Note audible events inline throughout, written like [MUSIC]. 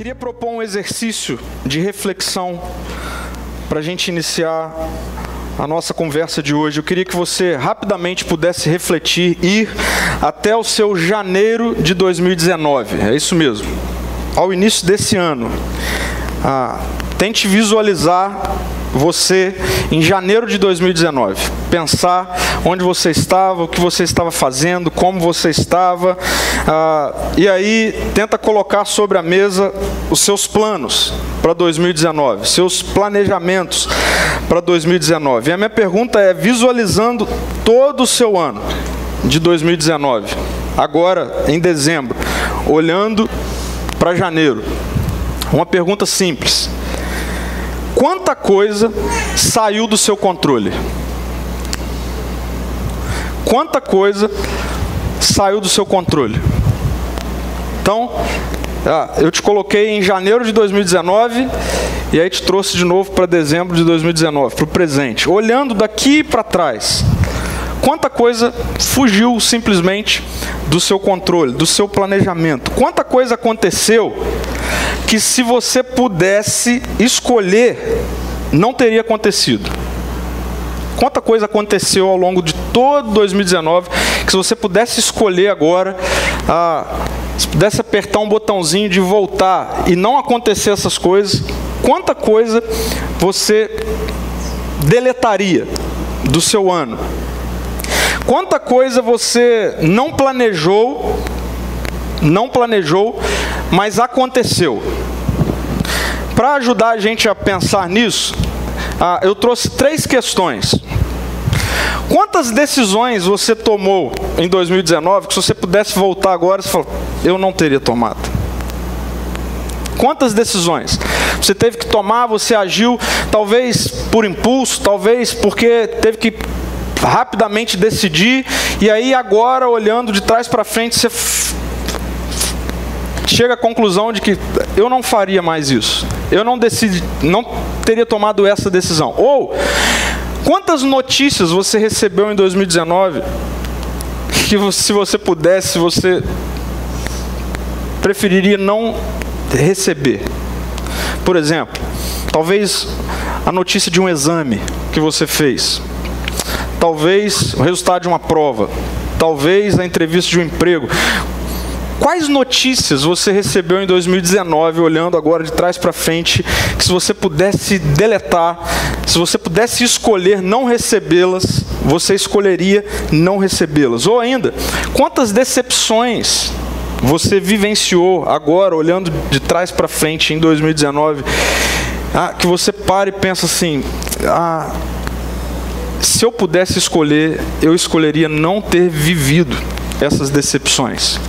queria propor um exercício de reflexão para a gente iniciar a nossa conversa de hoje. Eu queria que você rapidamente pudesse refletir, ir até o seu janeiro de 2019. É isso mesmo. Ao início desse ano. Ah, tente visualizar você em janeiro de 2019. Pensar onde você estava, o que você estava fazendo, como você estava. Ah, e aí tenta colocar sobre a mesa os seus planos para 2019, seus planejamentos para 2019. E a minha pergunta é: visualizando todo o seu ano de 2019, agora em dezembro, olhando para janeiro, uma pergunta simples quanta coisa saiu do seu controle? Quanta coisa saiu do seu controle? Então, ah, eu te coloquei em janeiro de 2019 e aí te trouxe de novo para dezembro de 2019, para o presente. Olhando daqui para trás, quanta coisa fugiu simplesmente do seu controle, do seu planejamento? Quanta coisa aconteceu que se você pudesse escolher, não teria acontecido. Quanta coisa aconteceu ao longo de todo 2019 que se você pudesse escolher agora, ah, se pudesse apertar um botãozinho de voltar e não acontecer essas coisas, quanta coisa você deletaria do seu ano? Quanta coisa você não planejou, não planejou, mas aconteceu. Para ajudar a gente a pensar nisso, ah, eu trouxe três questões. Quantas decisões você tomou em 2019 que se você pudesse voltar agora, você falou, eu não teria tomado? Quantas decisões você teve que tomar, você agiu, talvez por impulso, talvez porque teve que rapidamente decidir, e aí agora, olhando de trás para frente, você chega à conclusão de que eu não faria mais isso. Eu não decidi, não teria tomado essa decisão. Ou quantas notícias você recebeu em 2019 que se você pudesse, você preferiria não receber? Por exemplo, talvez a notícia de um exame que você fez, talvez o resultado de uma prova, talvez a entrevista de um emprego. Quais notícias você recebeu em 2019, olhando agora de trás para frente, que se você pudesse deletar, se você pudesse escolher não recebê-las, você escolheria não recebê-las? Ou ainda, quantas decepções você vivenciou agora, olhando de trás para frente em 2019, ah, que você para e pensa assim: ah, se eu pudesse escolher, eu escolheria não ter vivido essas decepções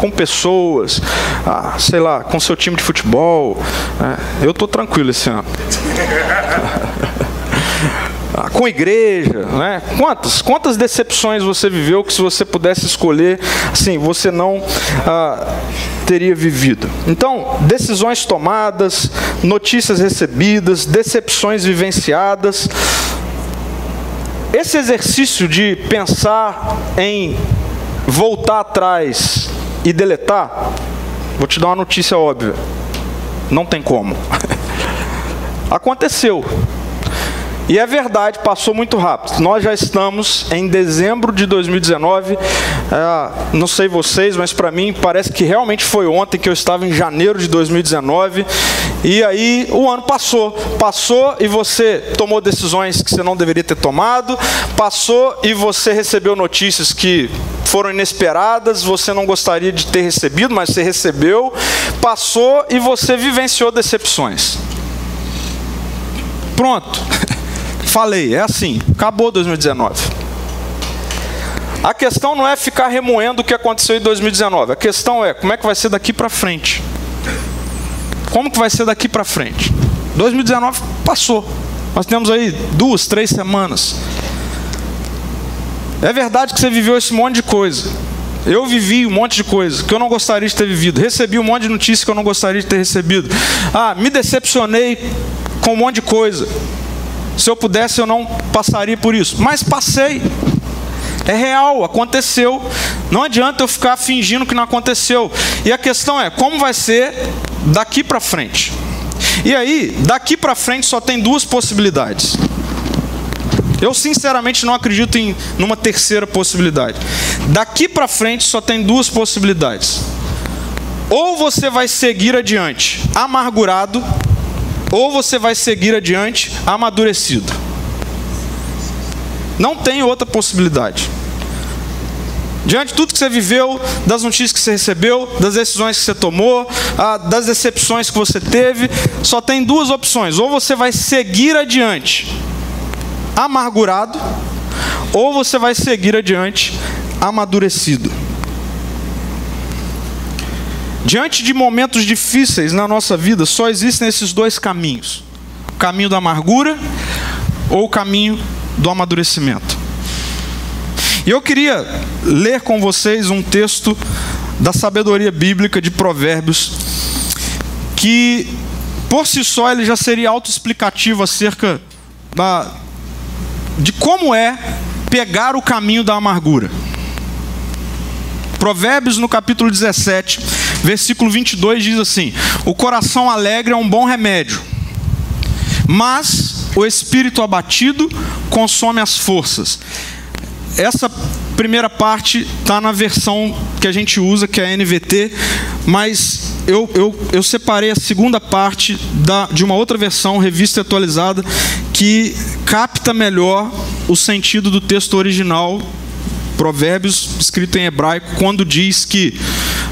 com pessoas, ah, sei lá, com seu time de futebol. Né? Eu estou tranquilo esse ano. [LAUGHS] Ah, com igreja, né? Quantas, quantas decepções você viveu que se você pudesse escolher, assim, você não ah, teria vivido? Então, decisões tomadas, notícias recebidas, decepções vivenciadas. Esse exercício de pensar em voltar atrás e deletar, vou te dar uma notícia óbvia. Não tem como. [LAUGHS] Aconteceu. E é verdade, passou muito rápido. Nós já estamos em dezembro de 2019. É, não sei vocês, mas para mim parece que realmente foi ontem que eu estava em janeiro de 2019. E aí o ano passou. Passou e você tomou decisões que você não deveria ter tomado. Passou e você recebeu notícias que foram inesperadas, você não gostaria de ter recebido, mas você recebeu. Passou e você vivenciou decepções. Pronto. [LAUGHS] Falei, é assim, acabou 2019. A questão não é ficar remoendo o que aconteceu em 2019. A questão é como é que vai ser daqui para frente. Como que vai ser daqui para frente? 2019 passou. Nós temos aí duas, três semanas. É verdade que você viveu esse monte de coisa. Eu vivi um monte de coisa que eu não gostaria de ter vivido. Recebi um monte de notícias que eu não gostaria de ter recebido. Ah, me decepcionei com um monte de coisa. Se eu pudesse, eu não passaria por isso. Mas passei. É real, aconteceu. Não adianta eu ficar fingindo que não aconteceu. E a questão é, como vai ser daqui para frente? E aí, daqui para frente só tem duas possibilidades. Eu sinceramente não acredito em numa terceira possibilidade. Daqui para frente só tem duas possibilidades. Ou você vai seguir adiante amargurado, ou você vai seguir adiante amadurecido. Não tem outra possibilidade. Diante de tudo que você viveu, das notícias que você recebeu, das decisões que você tomou, das decepções que você teve, só tem duas opções: ou você vai seguir adiante amargurado, ou você vai seguir adiante amadurecido. Diante de momentos difíceis na nossa vida, só existem esses dois caminhos: o caminho da amargura ou o caminho do amadurecimento. E eu queria ler com vocês um texto da sabedoria bíblica de Provérbios, que por si só ele já seria autoexplicativo acerca da, de como é pegar o caminho da amargura. Provérbios no capítulo 17, versículo 22 diz assim: O coração alegre é um bom remédio, mas o espírito abatido consome as forças. Essa primeira parte está na versão que a gente usa, que é a NVT, mas eu, eu, eu separei a segunda parte da, de uma outra versão, revista atualizada, que capta melhor o sentido do texto original, Provérbios, escrito em hebraico, quando diz que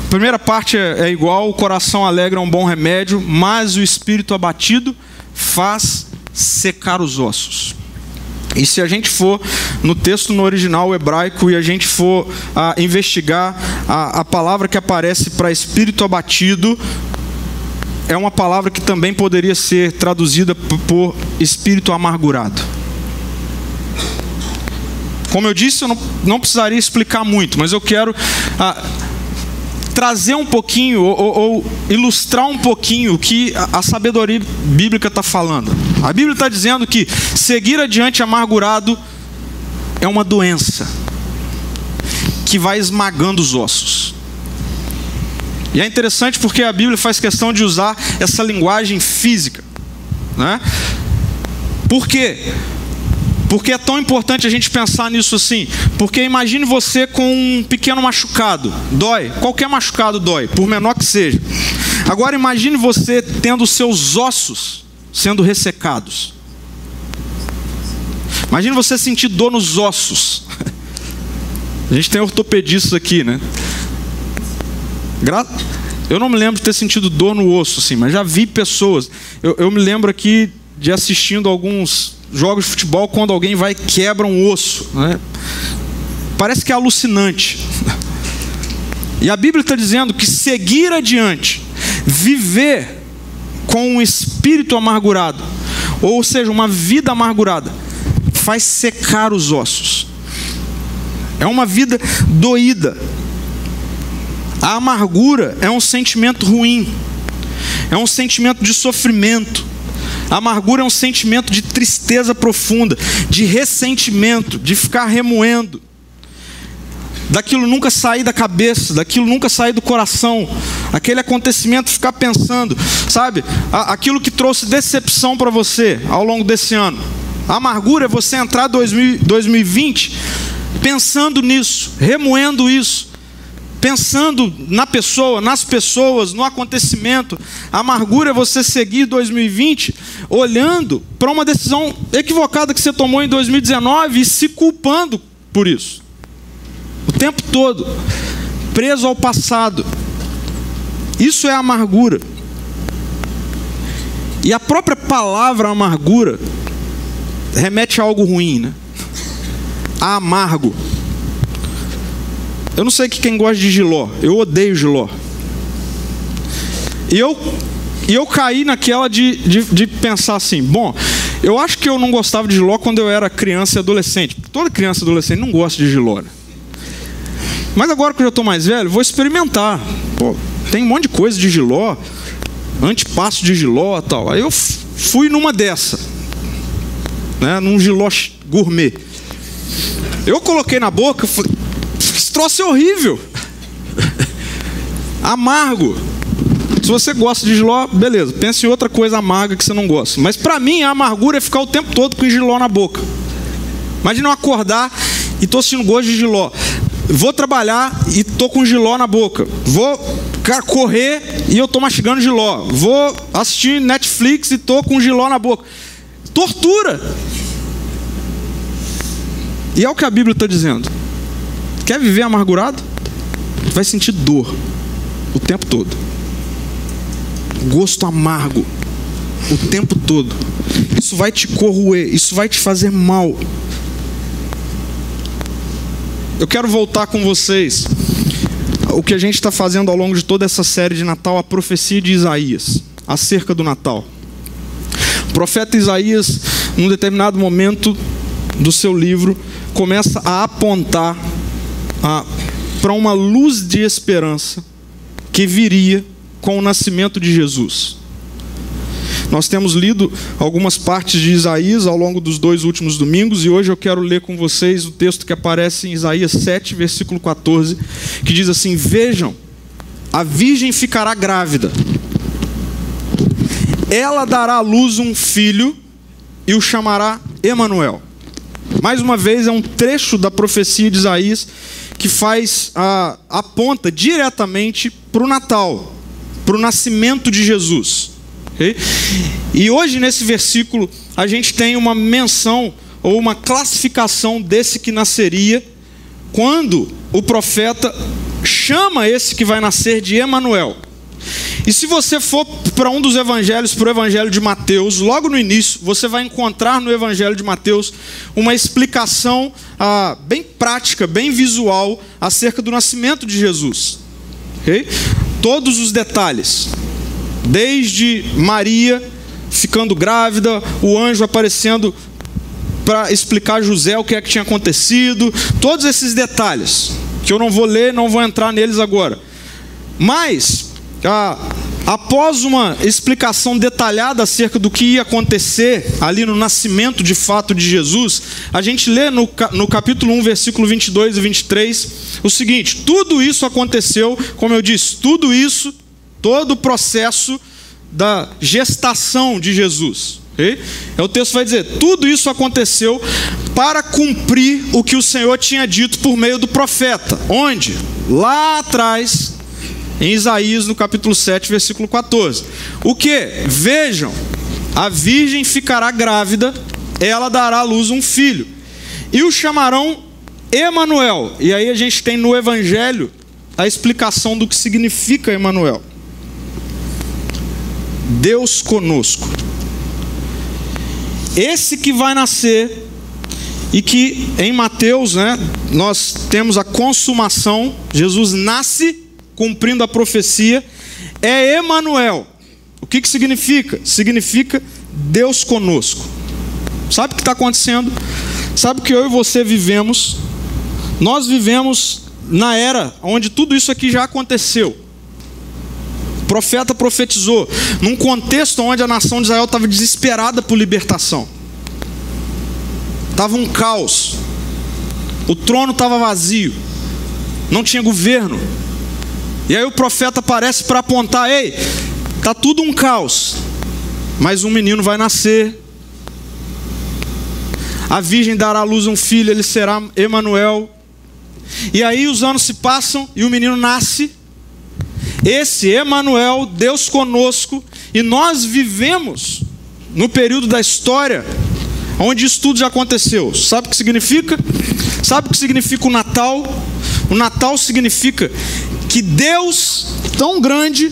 a primeira parte é, é igual, o coração alegre é um bom remédio, mas o espírito abatido faz secar os ossos. E se a gente for no texto no original hebraico e a gente for ah, investigar a, a palavra que aparece para espírito abatido, é uma palavra que também poderia ser traduzida por espírito amargurado. Como eu disse, eu não, não precisaria explicar muito, mas eu quero ah, trazer um pouquinho ou, ou, ilustrar um pouquinho o que a, a sabedoria bíblica está falando. A Bíblia está dizendo que seguir adiante amargurado é uma doença que vai esmagando os ossos. E é interessante porque a Bíblia faz questão de usar essa linguagem física. Né? Por quê? Porque é tão importante a gente pensar nisso assim? Porque imagine você com um pequeno machucado, dói, qualquer machucado dói, por menor que seja. Agora imagine você tendo seus ossos sendo ressecados. Imagine você sentir dor nos ossos. [LAUGHS] A gente tem ortopedistas aqui, né? Eu não me lembro de ter sentido dor no osso, assim, mas já vi pessoas. Eu, eu me lembro aqui de assistindo alguns jogos de futebol quando alguém vai e quebra um osso. Né? Parece que é alucinante. [LAUGHS] E a Bíblia está dizendo que seguir adiante, viver com um espírito amargurado, ou seja, uma vida amargurada, faz secar os ossos. É uma vida doída, a amargura é um sentimento ruim, é um sentimento de sofrimento. A amargura é um sentimento de tristeza profunda, de ressentimento, de ficar remoendo. Daquilo nunca sair da cabeça, daquilo nunca sair do coração, aquele acontecimento ficar pensando, sabe? Aquilo que trouxe decepção para você ao longo desse ano. A amargura é você entrar em 2020 pensando nisso, remoendo isso pensando na pessoa, nas pessoas, no acontecimento. A amargura é você seguir 2020 olhando para uma decisão equivocada que você tomou em 2019 e se culpando por isso. O tempo todo, preso ao passado. Isso é amargura. E a própria palavra amargura remete a algo ruim, né? A amargo. Eu não sei que quem gosta de giló. Eu odeio giló. E eu, e eu caí naquela de, de, de pensar assim: bom, eu acho que eu não gostava de giló quando eu era criança e adolescente. Toda criança e adolescente não gosta de giló. Né? Mas agora que eu já estou mais velho, vou experimentar. Pô, tem um monte de coisa de giló, antepasso de giló tal. Aí eu fui numa dessa, né, num giló gourmet. Eu coloquei na boca, falei, esse troço é horrível. [LAUGHS] Amargo. Se você gosta de giló, beleza. Pense em outra coisa amarga que você não gosta. Mas para mim, a amargura é ficar o tempo todo com giló na boca. Imagina eu acordar e tô sentindo gosto de giló. Vou trabalhar e tô com giló na boca. Vou correr e eu tô mastigando giló. Vou assistir Netflix e tô com giló na boca. Tortura. E é o que a Bíblia está dizendo. Quer viver amargurado? Vai sentir dor o tempo todo. Gosto amargo o tempo todo. Isso vai te corroer, isso vai te fazer mal. Eu quero voltar com vocês o que a gente está fazendo ao longo de toda essa série de Natal, a profecia de Isaías, acerca do Natal. O profeta Isaías, num determinado momento do seu livro, começa a apontar para uma luz de esperança que viria com o nascimento de Jesus. Nós temos lido algumas partes de Isaías ao longo dos dois últimos domingos e hoje eu quero ler com vocês o texto que aparece em Isaías 7, versículo 14, que diz assim: Vejam, a virgem ficará grávida, ela dará à luz um filho e o chamará Emanuel. Mais uma vez é um trecho da profecia de Isaías que faz a aponta diretamente para o Natal, para o nascimento de Jesus. Okay? E hoje, nesse versículo, a gente tem uma menção ou uma classificação desse que nasceria quando o profeta chama esse que vai nascer de Emanuel. E se você for para um dos evangelhos, para o evangelho de Mateus, logo no início, você vai encontrar no evangelho de Mateus uma explicação ah, bem prática, bem visual, acerca do nascimento de Jesus. Okay? Todos os detalhes desde Maria ficando grávida, o anjo aparecendo para explicar a José o que é que tinha acontecido, todos esses detalhes, que eu não vou ler, não vou entrar neles agora. Mas, após uma explicação detalhada acerca do que ia acontecer ali no nascimento de fato de Jesus, a gente lê no, no capítulo 1, versículo 22 e 23, o seguinte: tudo isso aconteceu, como eu disse, tudo isso todo o processo da gestação de Jesus. Okay? É o texto vai dizer: tudo isso aconteceu para cumprir o que o Senhor tinha dito por meio do profeta. Onde? Lá atrás, em Isaías, no capítulo 7, versículo 14. O que? Vejam, a virgem ficará grávida, ela dará à luz um filho, e o chamarão Emanuel. E aí a gente tem no Evangelho a explicação do que significa Emanuel. Deus conosco. Esse que vai nascer e que em Mateus, né, nós temos a consumação, Jesus nasce cumprindo a profecia, é Emanuel. O que, que significa? Significa Deus conosco. Sabe o que está acontecendo? Sabe que eu e você vivemos? Nós vivemos na era onde tudo isso aqui já aconteceu profeta profetizou num contexto onde a nação de Israel estava desesperada por libertação. Estava um caos. O trono estava vazio. Não tinha governo. E aí o profeta aparece para apontar: ei, tá tudo um caos. Mas um menino vai nascer. A virgem dará à luz um filho, ele será Emanuel. E aí os anos se passam e o menino nasce. Esse Emanuel, Deus conosco, e nós vivemos no período da história onde isso tudo já aconteceu. Sabe o que significa? Sabe o que significa o Natal? O Natal significa que Deus, tão grande,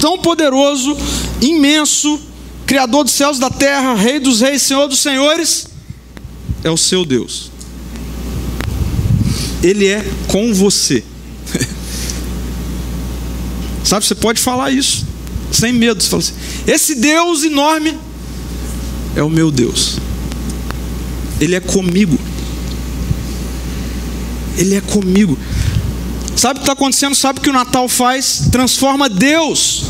tão poderoso, imenso, Criador dos céus e da terra, Rei dos reis, Senhor dos senhores, é o seu Deus. Ele é com você. [LAUGHS] Sabe, você pode falar isso, sem medo. Você fala assim: esse Deus enorme é o meu Deus. Ele é comigo. Ele é comigo. Sabe o que está acontecendo? Sabe o que o Natal faz? Transforma Deus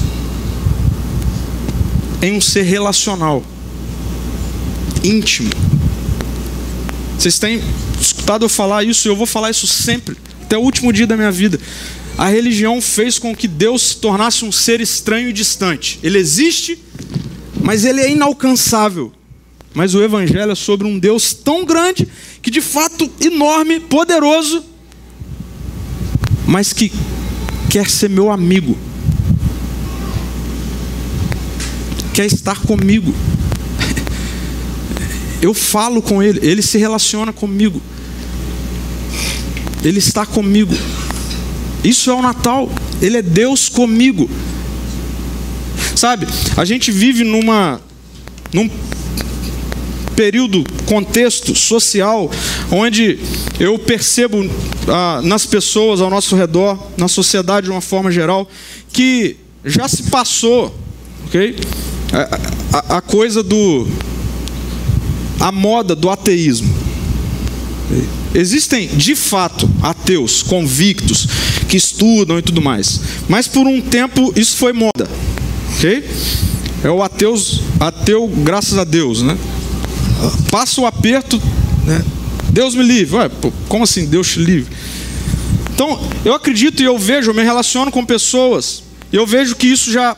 em um ser relacional, íntimo. Vocês têm escutado eu falar isso, eu vou falar isso sempre, até o último dia da minha vida. A religião fez com que Deus se tornasse um ser estranho e distante. Ele existe, mas ele é inalcançável. Mas o Evangelho é sobre um Deus tão grande, que de fato enorme, poderoso, mas que quer ser meu amigo, quer estar comigo. Eu falo com ele, ele se relaciona comigo, ele está comigo. Isso é o Natal, ele é Deus comigo. Sabe, a gente vive numa num período, contexto social, onde eu percebo ah, nas pessoas ao nosso redor, na sociedade de uma forma geral, que já se passou, ok? A, a, a coisa do. a moda do ateísmo. Existem, de fato, ateus convictos que estudam e tudo mais, mas por um tempo isso foi moda, ok? É o ateus, ateu, graças a Deus, né? passa o aperto, né? Deus me livre. Ué, como assim Deus te livre? Então, eu acredito e eu vejo, eu me relaciono com pessoas, e eu vejo que isso já,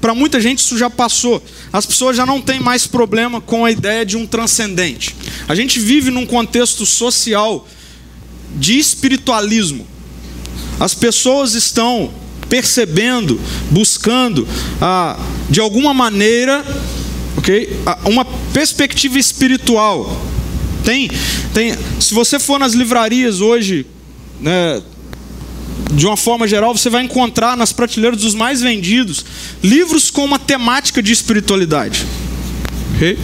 para muita gente, isso já passou. As pessoas já não têm mais problema com a ideia de um transcendente. A gente vive num contexto social de espiritualismo. As pessoas estão percebendo, buscando, ah, de alguma maneira, ok? Uma perspectiva espiritual. Tem, tem. Se você for nas livrarias hoje, né, de uma forma geral, você vai encontrar nas prateleiras dos mais vendidos livros com uma temática de espiritualidade. Ok?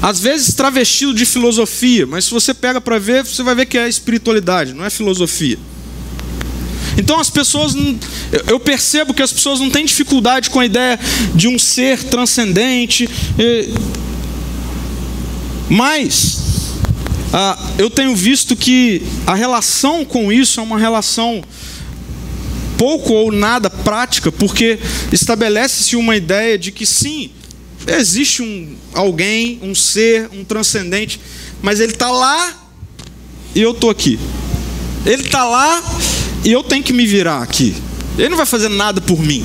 Às vezes travestido de filosofia, mas se você pega para ver, você vai ver que é espiritualidade, não é filosofia. Então as pessoas, eu percebo que as pessoas não têm dificuldade com a ideia de um ser transcendente, mas ah, eu tenho visto que a relação com isso é uma relação pouco ou nada prática, porque estabelece-se uma ideia de que sim, existe um alguém, um ser, um transcendente, mas ele está lá e eu estou aqui. Ele está lá e eu tenho que me virar aqui. Ele não vai fazer nada por mim.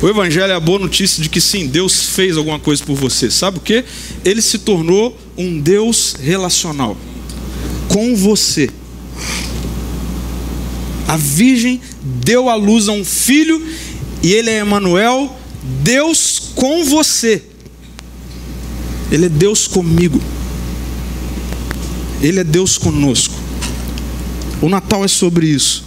O Evangelho é a boa notícia de que sim, Deus fez alguma coisa por você. Sabe o que? Ele se tornou um Deus relacional com você. A Virgem deu à luz a um filho e ele é Emanuel, Deus com você. Ele é Deus comigo. Ele é Deus conosco. O Natal é sobre isso.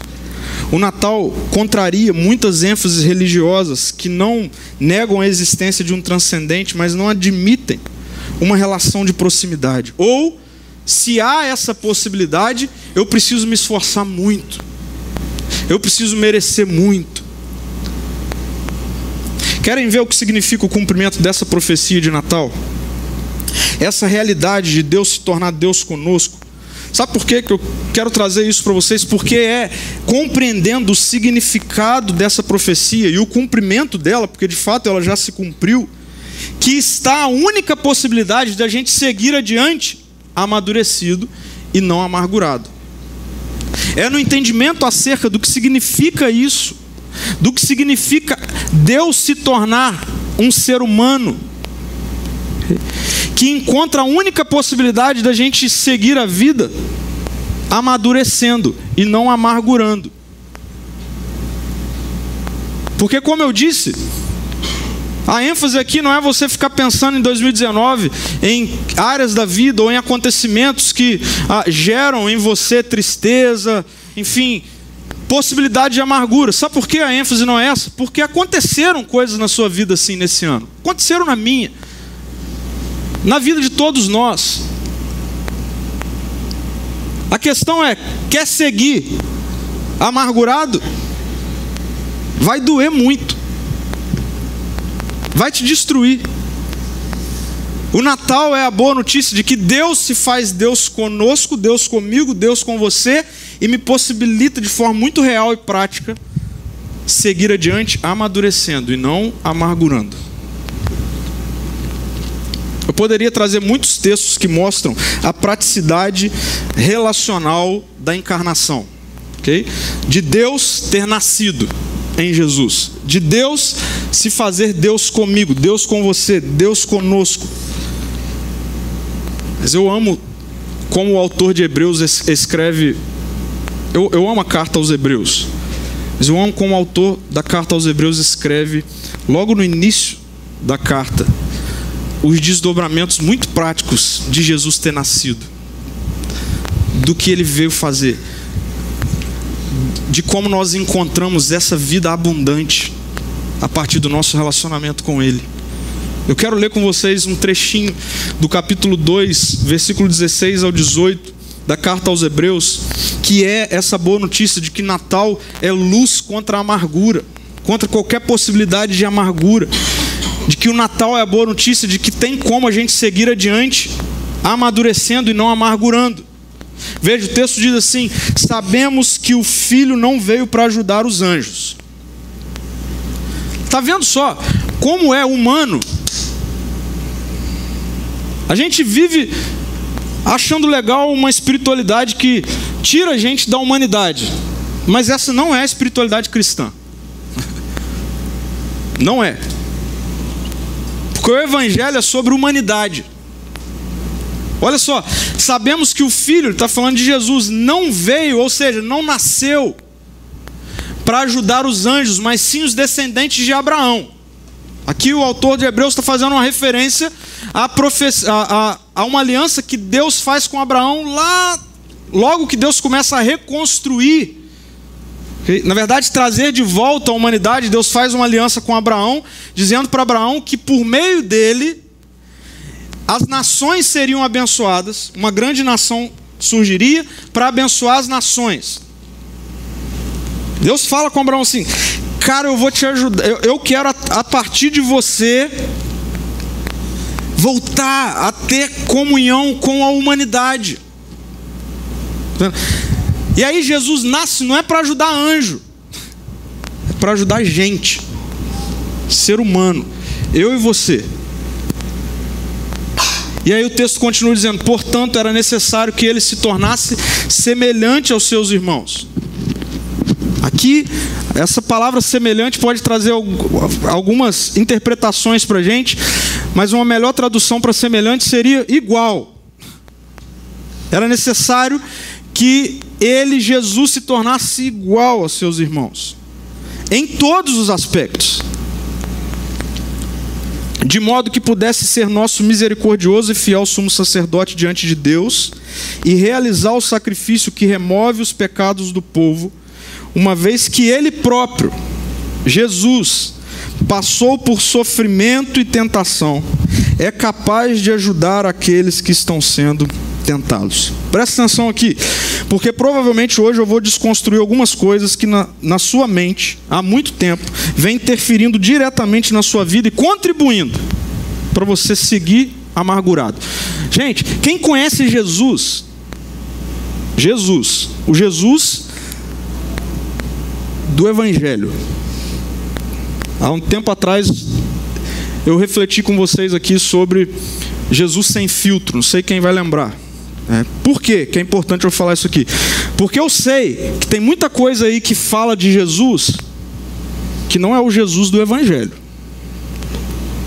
O Natal contraria muitas ênfases religiosas que não negam a existência de um transcendente, mas não admitem uma relação de proximidade. Ou, se há essa possibilidade, eu preciso me esforçar muito. Eu preciso merecer muito. Querem ver o que significa o cumprimento dessa profecia de Natal? Essa realidade de Deus se tornar Deus conosco Sabe por quê que eu quero trazer isso para vocês? Porque é compreendendo o significado dessa profecia e o cumprimento dela, porque de fato ela já se cumpriu, que está a única possibilidade da gente seguir adiante amadurecido e não amargurado. É no entendimento acerca do que significa isso, do que significa Deus se tornar um ser humano que encontra a única possibilidade da gente seguir a vida amadurecendo e não amargurando. Porque, como eu disse, a ênfase aqui não é você ficar pensando em 2019 em áreas da vida ou em acontecimentos que ah, geram em você tristeza, enfim, possibilidade de amargura. Sabe por que a ênfase não é essa? Porque aconteceram coisas na sua vida assim nesse ano. Aconteceram na minha na vida de todos nós. A questão é: quer seguir amargurado? Vai doer muito, vai te destruir. O Natal é a boa notícia de que Deus se faz Deus conosco, Deus comigo, Deus com você e me possibilita de forma muito real e prática seguir adiante amadurecendo e não amargurando. Eu poderia trazer muitos textos que mostram a praticidade relacional da encarnação, ok? De Deus ter nascido em Jesus, de Deus se fazer Deus comigo, Deus com você, Deus conosco. Mas eu amo como o autor de Hebreus escreve. Eu, eu amo a carta aos Hebreus, mas eu amo como o autor da carta aos Hebreus escreve, logo no início da carta, os desdobramentos muito práticos de Jesus ter nascido, do que ele veio fazer, de como nós encontramos essa vida abundante a partir do nosso relacionamento com Ele. Eu quero ler com vocês um trechinho do capítulo 2, versículo 16 ao 18 da carta aos Hebreus, que é essa boa notícia de que Natal é luz contra a amargura, contra qualquer possibilidade de amargura de que o Natal é a boa notícia de que tem como a gente seguir adiante, amadurecendo e não amargurando. Veja, o texto diz assim: Sabemos que o filho não veio para ajudar os anjos. Está vendo só como é humano? A gente vive achando legal uma espiritualidade que tira a gente da humanidade, mas essa não é a espiritualidade cristã. [LAUGHS] Não é. Porque o Evangelho é sobre humanidade. Olha só, sabemos que o Filho, está falando de Jesus, não veio, ou seja, não nasceu para ajudar os anjos, mas sim os descendentes de Abraão. Aqui o autor de Hebreus está fazendo uma referência a, a, a, uma aliança que Deus faz com Abraão lá, logo que Deus começa a reconstruir na verdade, trazer de volta a humanidade, Deus faz uma aliança com Abraão, dizendo para Abraão que por meio dele as nações seriam abençoadas, uma grande nação surgiria para abençoar as nações. Deus fala com Abraão assim: Cara, eu vou te ajudar, eu, quero a, a partir de você voltar a ter comunhão com a humanidade. E aí Jesus nasce não é para ajudar anjo, é para ajudar gente, ser humano, eu e você. E aí o texto continua dizendo: portanto, era necessário que ele se tornasse semelhante aos seus irmãos. Aqui, essa palavra semelhante pode trazer algumas interpretações para a gente, mas uma melhor tradução para semelhante seria igual. Era necessário que ele, Jesus, se tornasse igual aos seus irmãos, em todos os aspectos, de modo que pudesse ser nosso misericordioso e fiel sumo sacerdote diante de Deus e realizar o sacrifício que remove os pecados do povo, uma vez que ele próprio, Jesus, passou por sofrimento e tentação, é capaz de ajudar aqueles que estão sendo tentados. Presta atenção aqui, porque provavelmente hoje eu vou desconstruir algumas coisas que na, na sua mente, há muito tempo, vem interferindo diretamente na sua vida e contribuindo para você seguir amargurado. Gente, quem conhece Jesus, Jesus, o Jesus do Evangelho. Há um tempo atrás eu refleti com vocês aqui sobre Jesus sem filtro, não sei quem vai lembrar. É, por quê? que é importante eu falar isso aqui? Porque eu sei que tem muita coisa aí que fala de Jesus que não é o Jesus do Evangelho.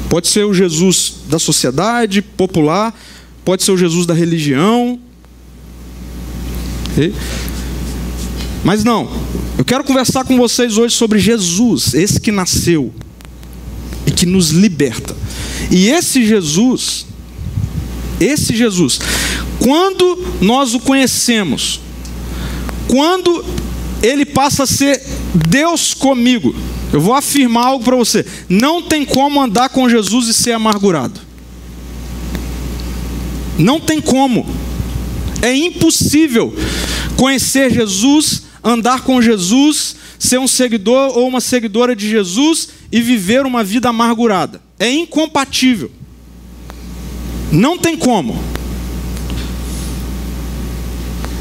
Pode ser o Jesus da sociedade popular, pode ser o Jesus da religião. Okay? Mas não, eu quero conversar com vocês hoje sobre Jesus, esse que nasceu e que nos liberta. E esse Jesus, esse Jesus, quando nós o conhecemos, quando ele passa a ser Deus comigo, eu vou afirmar algo para você: não tem como andar com Jesus e ser amargurado. Não tem como. É impossível conhecer Jesus, andar com Jesus, ser um seguidor ou uma seguidora de Jesus e viver uma vida amargurada. É incompatível. Não tem como.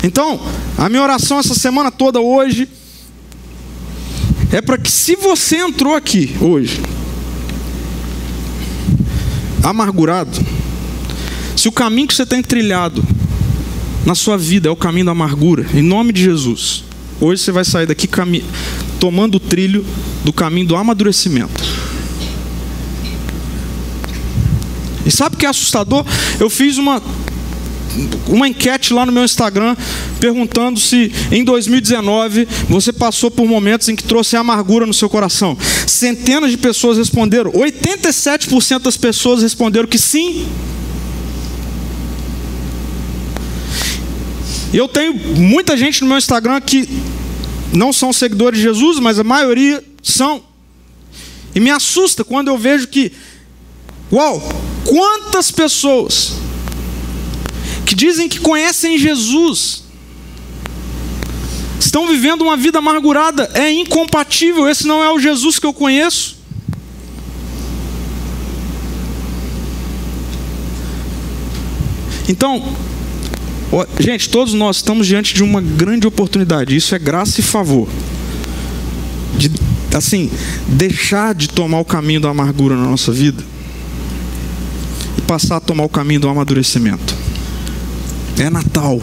Então, a minha oração essa semana toda hoje é para que se você entrou aqui hoje amargurado, Se o caminho que você tem trilhado na sua vida é o caminho da amargura, em nome de Jesus, hoje você vai sair daqui tomando o trilho do caminho do amadurecimento. E sabe o que é assustador? Eu fiz uma uma enquete lá no meu Instagram perguntando se em 2019 você passou por momentos em que trouxe amargura no seu coração. Centenas de pessoas responderam, 87% das pessoas responderam que sim. Eu tenho muita gente no meu Instagram que não são seguidores de Jesus, mas a maioria são. E me assusta quando eu vejo que, uau, quantas pessoas dizem que conhecem Jesus, estão vivendo uma vida amargurada, é incompatível, esse não é o Jesus que eu conheço. Então, gente, todos nós estamos diante de uma grande oportunidade, isso é graça e favor. De, assim, deixar de tomar o caminho da amargura na nossa vida e passar a tomar o caminho do amadurecimento. É Natal.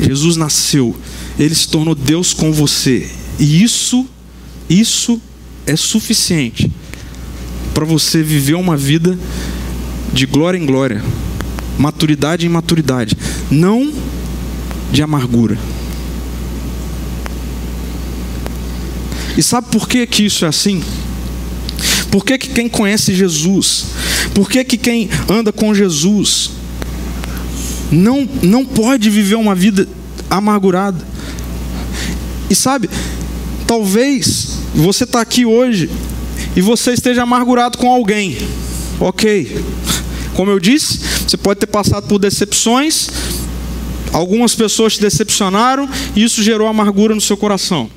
Jesus nasceu. Ele se tornou Deus com você. E isso, isso é suficiente para você viver uma vida de glória em glória, maturidade em maturidade, não de amargura. E sabe por que, que isso é assim? Por que, que quem conhece Jesus, por que, que quem anda com Jesus, não, não pode viver uma vida amargurada. E sabe, talvez você está aqui hoje e você esteja amargurado com alguém. Ok. Como eu disse, você pode ter passado por decepções, algumas pessoas te decepcionaram e isso gerou amargura no seu coração.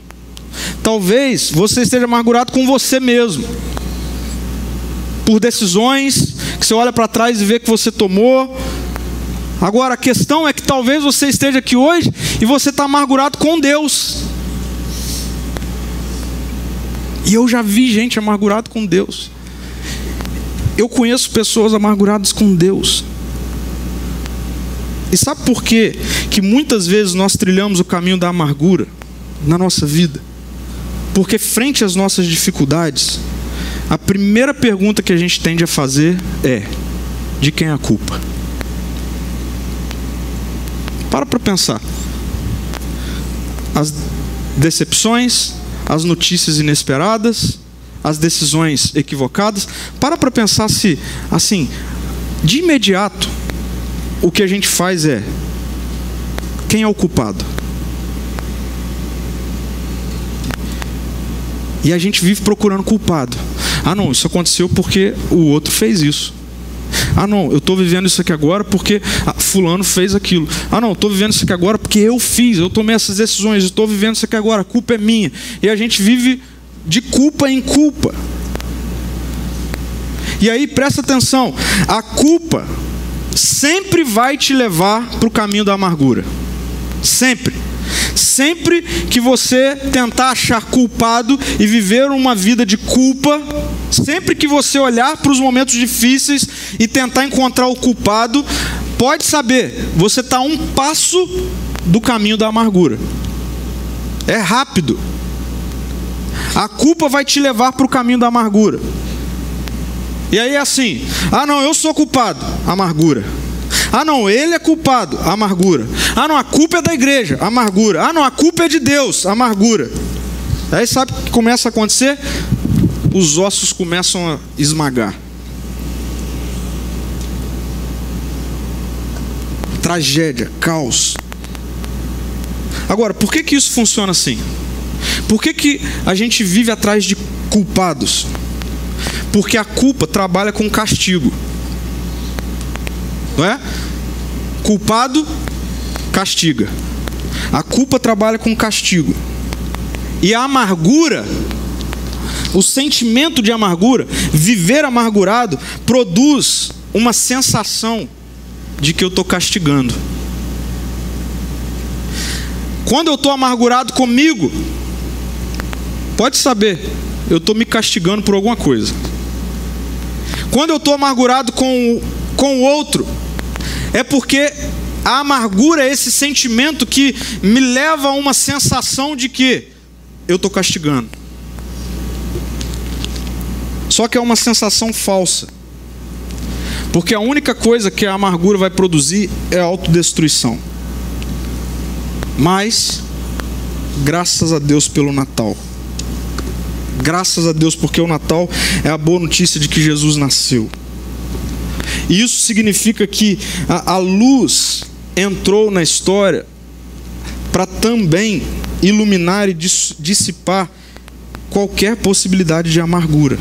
Talvez você esteja amargurado com você mesmo, por decisões que você olha para trás e vê que você tomou, Agora a questão é que talvez você esteja aqui hoje e você está amargurado com Deus. E eu já vi gente amargurada com Deus. Eu conheço pessoas amarguradas com Deus. E sabe por quê? Que muitas vezes nós trilhamos o caminho da amargura na nossa vida? Porque frente às nossas dificuldades, a primeira pergunta que a gente tende a fazer é: de quem é a culpa? Para para pensar. As decepções, as notícias inesperadas, as decisões equivocadas. Para para pensar se, assim, de imediato, o que a gente faz é: quem é o culpado? E a gente vive procurando culpado. Ah, não, isso aconteceu porque o outro fez isso. Ah, não, eu estou vivendo isso aqui agora porque ah, fulano fez aquilo. Ah, não, estou vivendo isso aqui agora porque eu fiz, eu tomei essas decisões, estou vivendo isso aqui agora, a culpa é minha. E a gente vive de culpa em culpa. E aí, presta atenção, a culpa sempre vai te levar para o caminho da amargura. Sempre. Sempre que você tentar achar culpado e viver uma vida de culpa, sempre que você olhar para os momentos difíceis e tentar encontrar o culpado, pode saber, você está um passo do caminho da amargura. É rápido. A culpa vai te levar para o caminho da amargura. E aí é assim: ah, não, eu sou culpado, amargura. Ah, não, ele é culpado, amargura. Ah, não, a culpa é da igreja, amargura. Ah, não, a culpa é de Deus, amargura. Aí sabe o que começa a acontecer? Os ossos começam a esmagar. Tragédia, caos. Agora, por que, que isso funciona assim? Por que, que a gente vive atrás de culpados? Porque a culpa trabalha com castigo não é? Culpado castiga. A culpa trabalha com castigo. E a amargura, o sentimento de amargura, viver amargurado, produz uma sensação de que eu estou castigando. Quando eu estou amargurado comigo, pode saber, eu estou me castigando por alguma coisa. Quando eu estou amargurado com, com o outro, é porque a amargura é esse sentimento que me leva a uma sensação de que eu estou castigando. Só que é uma sensação falsa. Porque a única coisa que a amargura vai produzir é a autodestruição. Mas, graças a Deus pelo Natal. Graças a Deus porque o Natal é a boa notícia de que Jesus nasceu. E isso significa que a, a luz entrou na história para também iluminar e dissipar qualquer possibilidade de amargura.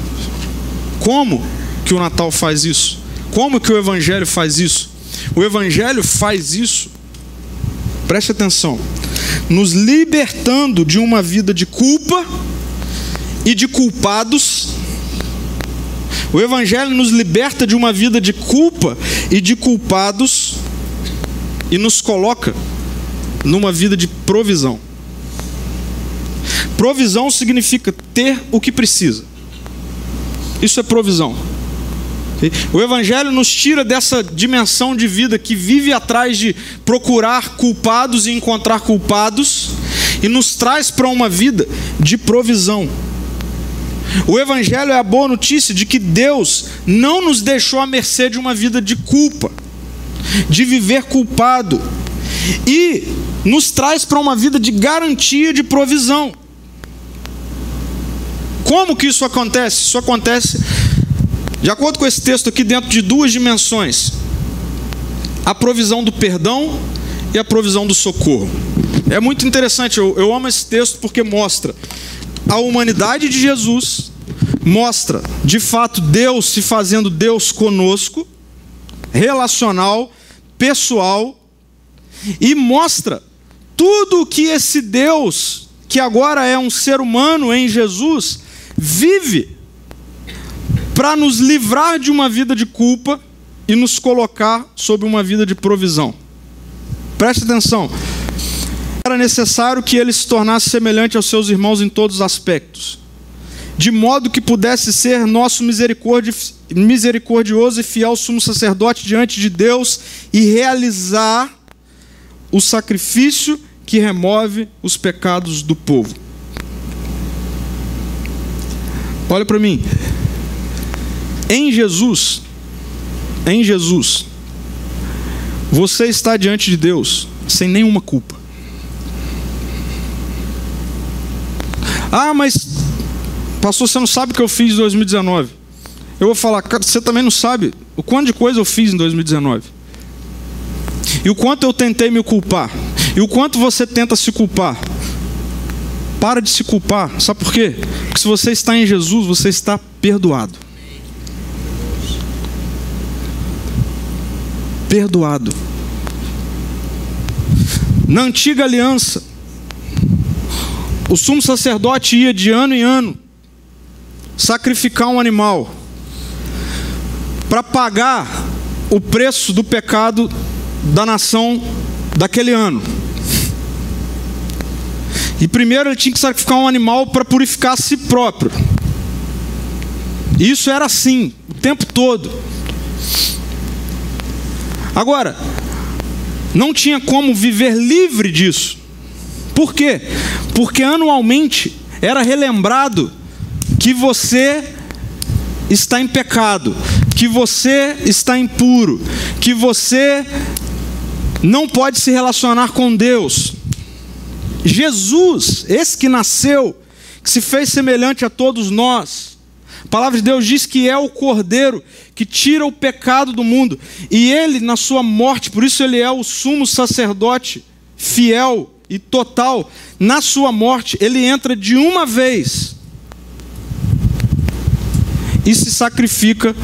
Como que o Natal faz isso? Como que o Evangelho faz isso? O Evangelho faz isso, preste atenção, nos libertando de uma vida de culpa e de culpados. O Evangelho nos liberta de uma vida de culpa e de culpados e nos coloca numa vida de provisão. Provisão significa ter o que precisa. Isso é provisão. O Evangelho nos tira dessa dimensão de vida que vive atrás de procurar culpados e encontrar culpados e nos traz para uma vida de provisão. O Evangelho é a boa notícia de que Deus não nos deixou à mercê de uma vida de culpa de viver culpado e nos traz para uma vida de garantia de provisão. Como que isso acontece? Isso acontece de acordo com esse texto aqui dentro de duas dimensões: a provisão do perdão e a provisão do socorro. É muito interessante, eu, eu amo esse texto porque mostra a humanidade de Jesus, mostra de fato Deus se fazendo Deus conosco, relacional, pessoal e mostra tudo o que esse Deus, que agora é um ser humano em Jesus, vive para nos livrar de uma vida de culpa e nos colocar sob uma vida de provisão. Preste atenção. Era necessário que ele se tornasse semelhante aos seus irmãos em todos os aspectos de modo que pudesse ser nosso misericordioso e fiel sumo sacerdote diante de Deus e realizar o sacrifício que remove os pecados do povo. Olha para mim. Em Jesus, em Jesus, você está diante de Deus sem nenhuma culpa. Ah, mas Pastor, você não sabe o que eu fiz em 2019. Eu vou falar, você também não sabe o quanto de coisa eu fiz em 2019. E o quanto eu tentei me culpar. E o quanto você tenta se culpar. Para de se culpar. Sabe por quê? Porque se você está em Jesus, você está perdoado. Perdoado. Na antiga aliança, o sumo sacerdote ia de ano em ano sacrificar um animal para pagar o preço do pecado da nação daquele ano. E primeiro ele tinha que sacrificar um animal para purificar a si próprio. Isso era assim, o tempo todo. Agora, não tinha como viver livre disso. Por quê? Porque anualmente era relembrado que você está em pecado, que você está impuro, que você não pode se relacionar com Deus. Jesus, esse que nasceu, que se fez semelhante a todos nós, a palavra de Deus diz que é o Cordeiro que tira o pecado do mundo, e ele, na sua morte, por isso ele é o sumo sacerdote, fiel e total, na sua morte, ele entra de uma vez e se sacrifica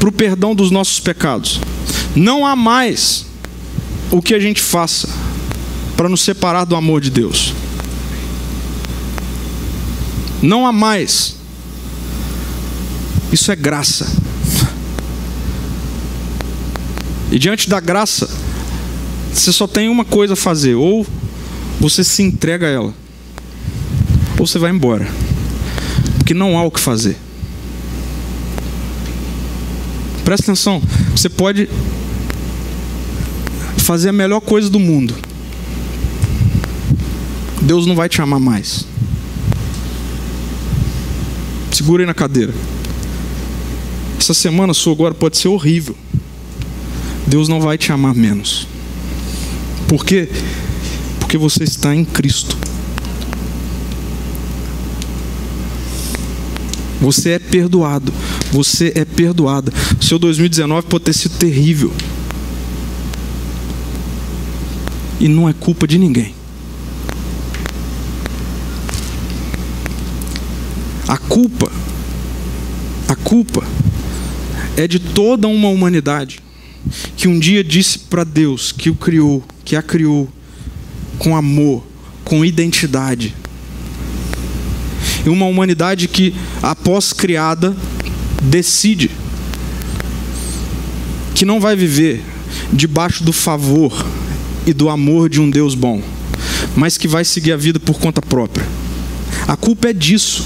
para o perdão dos nossos pecados. Não há mais o que a gente faça para nos separar do amor de Deus. Não há mais. Isso é graça. E diante da graça, você só tem uma coisa a fazer: ou você se entrega a ela, ou você vai embora. Porque não há o que fazer. Presta atenção, você pode fazer a melhor coisa do mundo, Deus não vai te amar mais. Segura aí na cadeira. Essa semana sua agora pode ser horrível. Deus não vai te amar menos. Por quê? Porque você está em Cristo. Você é perdoado. Você é perdoada. Seu 2019 pode ter sido terrível. E não é culpa de ninguém. A culpa, a culpa é de toda uma humanidade que um dia disse para Deus que o criou, que a criou com amor, com identidade. E uma humanidade que, após criada, decide que não vai viver debaixo do favor e do amor de um Deus bom, mas que vai seguir a vida por conta própria. A culpa é disso.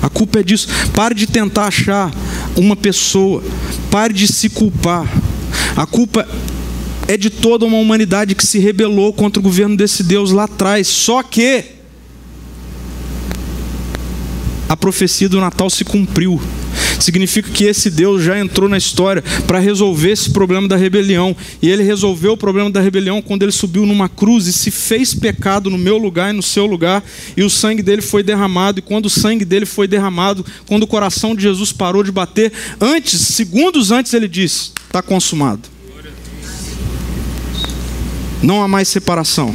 A culpa é disso. Pare de tentar achar uma pessoa. Pare de se culpar. A culpa é de toda uma humanidade que se rebelou contra o governo desse Deus lá atrás. Só que a profecia do Natal se cumpriu. Significa que esse Deus já entrou na história para resolver esse problema da rebelião. E ele resolveu o problema da rebelião quando ele subiu numa cruz e se fez pecado no meu lugar e no seu lugar. E o sangue dele foi derramado. E quando o sangue dele foi derramado, quando o coração de Jesus parou de bater, antes, segundos antes, ele disse: Está consumado. Não há mais separação.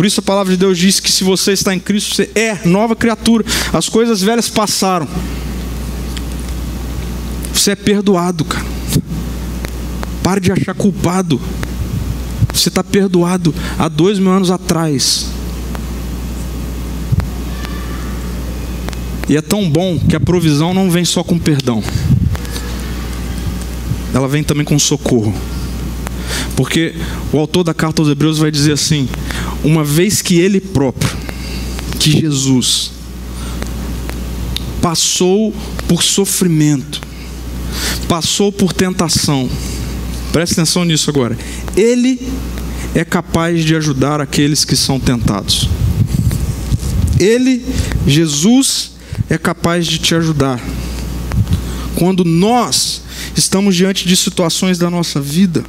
Por isso a palavra de Deus diz que se você está em Cristo, você é nova criatura. As coisas velhas passaram. Você é perdoado, cara. Pare de achar culpado. Você está perdoado há dois mil anos atrás. E é tão bom que a provisão não vem só com perdão, ela vem também com socorro. Porque o autor da carta aos Hebreus vai dizer assim: uma vez que ele próprio, que Jesus, passou por sofrimento, passou por tentação, preste atenção nisso agora, ele é capaz de ajudar aqueles que são tentados. Ele, Jesus, é capaz de te ajudar. Quando nós estamos diante de situações da nossa vida,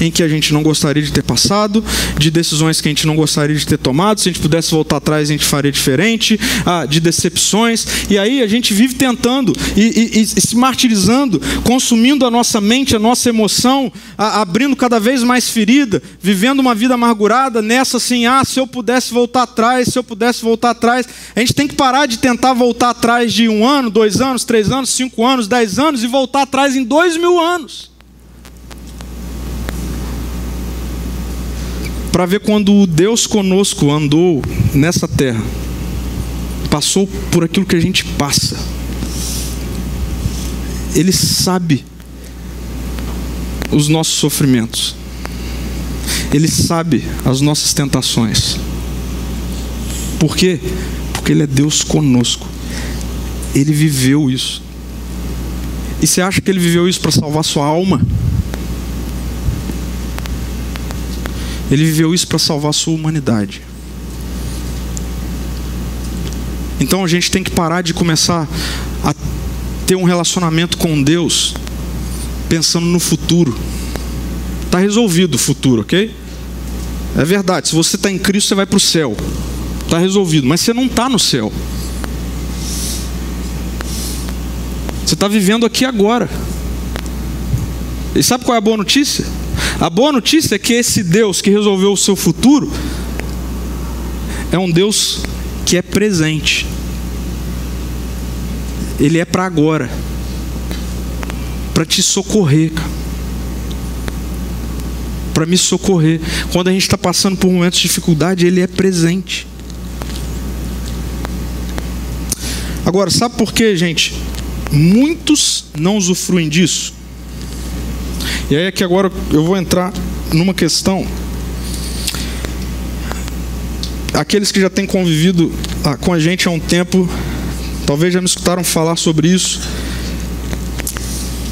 em que a gente não gostaria de ter passado, de decisões que a gente não gostaria de ter tomado. Se a gente pudesse voltar atrás, a gente faria diferente, ah, de decepções. E aí a gente vive tentando e, e, e se martirizando, consumindo a nossa mente, a nossa emoção, ah, abrindo cada vez mais ferida, vivendo uma vida amargurada nessa assim: ah, se eu pudesse voltar atrás, se eu pudesse voltar atrás. A gente tem que parar de tentar voltar atrás de um ano, dois anos, três anos, cinco anos, dez anos e voltar atrás em dois mil anos. Para ver quando o Deus conosco andou nessa terra, passou por aquilo que a gente passa. Ele sabe os nossos sofrimentos. Ele sabe as nossas tentações. Por quê? Porque Ele é Deus conosco. Ele viveu isso. E você acha que Ele viveu isso para salvar sua alma? Ele viveu isso para salvar a sua humanidade. Então a gente tem que parar de começar a ter um relacionamento com Deus pensando no futuro. Está resolvido o futuro, ok? É verdade, se você está em Cristo, você vai para o céu. Está resolvido, mas você não está no céu. Você está vivendo aqui agora. E sabe qual é a boa notícia? A boa notícia é que esse Deus que resolveu o seu futuro é um Deus que é presente. Ele é para agora. Para te socorrer, Para me socorrer. Quando a gente está passando por momentos de dificuldade, Ele é presente. Agora, sabe por que, gente? Muitos não usufruem disso. E aí é que agora eu vou entrar numa questão. Aqueles que já têm convivido ah, com a gente há um tempo talvez já me escutaram falar sobre isso.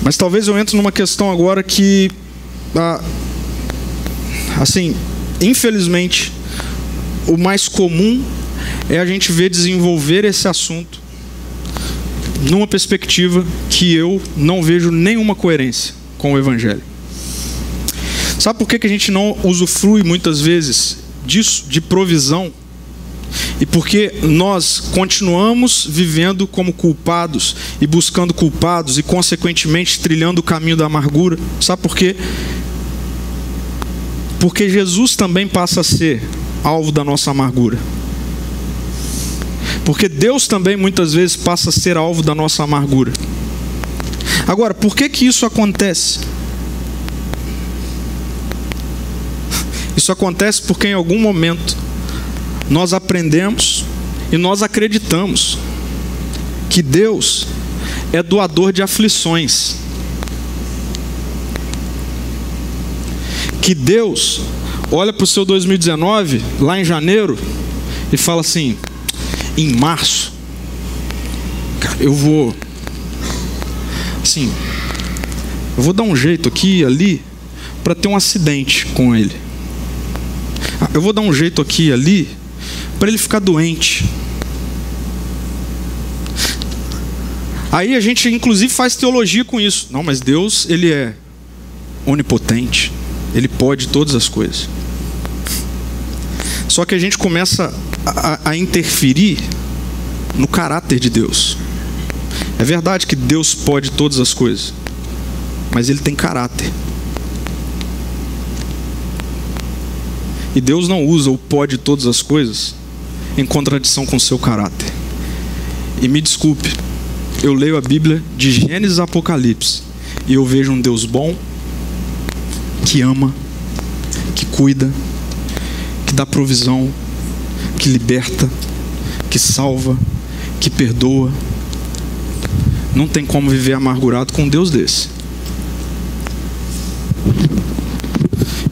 Mas talvez eu entre numa questão agora que, ah, assim, infelizmente, o mais comum é a gente ver desenvolver esse assunto numa perspectiva que eu não vejo nenhuma coerência com o Evangelho. Sabe por que, que a gente não usufrui muitas vezes disso, de provisão? E porque nós continuamos vivendo como culpados e buscando culpados e, consequentemente, trilhando o caminho da amargura. Sabe por quê? Porque Jesus também passa a ser alvo da nossa amargura. Porque Deus também muitas vezes passa a ser alvo da nossa amargura. Agora, por que que isso acontece? Isso acontece porque em algum momento nós aprendemos e nós acreditamos que Deus é doador de aflições. Que Deus olha para o seu 2019, lá em janeiro, e fala assim: em março, cara, eu vou, assim, eu vou dar um jeito aqui ali para ter um acidente com ele. Ah, eu vou dar um jeito aqui ali para ele ficar doente. Aí a gente inclusive faz teologia com isso. Não, mas Deus, ele é onipotente. Ele pode todas as coisas. Só que a gente começa a, a interferir no caráter de Deus. É verdade que Deus pode todas as coisas, mas ele tem caráter. E Deus não usa o pode todas as coisas em contradição com seu caráter. E me desculpe, eu leio a Bíblia de Gênesis a Apocalipse e eu vejo um Deus bom, que ama, que cuida, que dá provisão, que liberta, que salva, que perdoa. Não tem como viver amargurado com um Deus desse.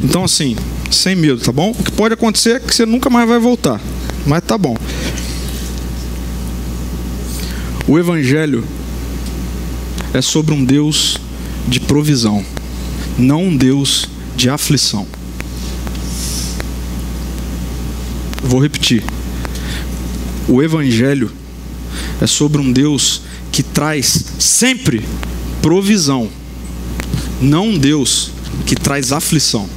Então, assim, sem medo, tá bom? O que pode acontecer é que você nunca mais vai voltar. Mas tá bom. O Evangelho é sobre um Deus de provisão, não um Deus de aflição. Vou repetir. O Evangelho é sobre um Deus que traz sempre provisão, não um Deus que traz aflição.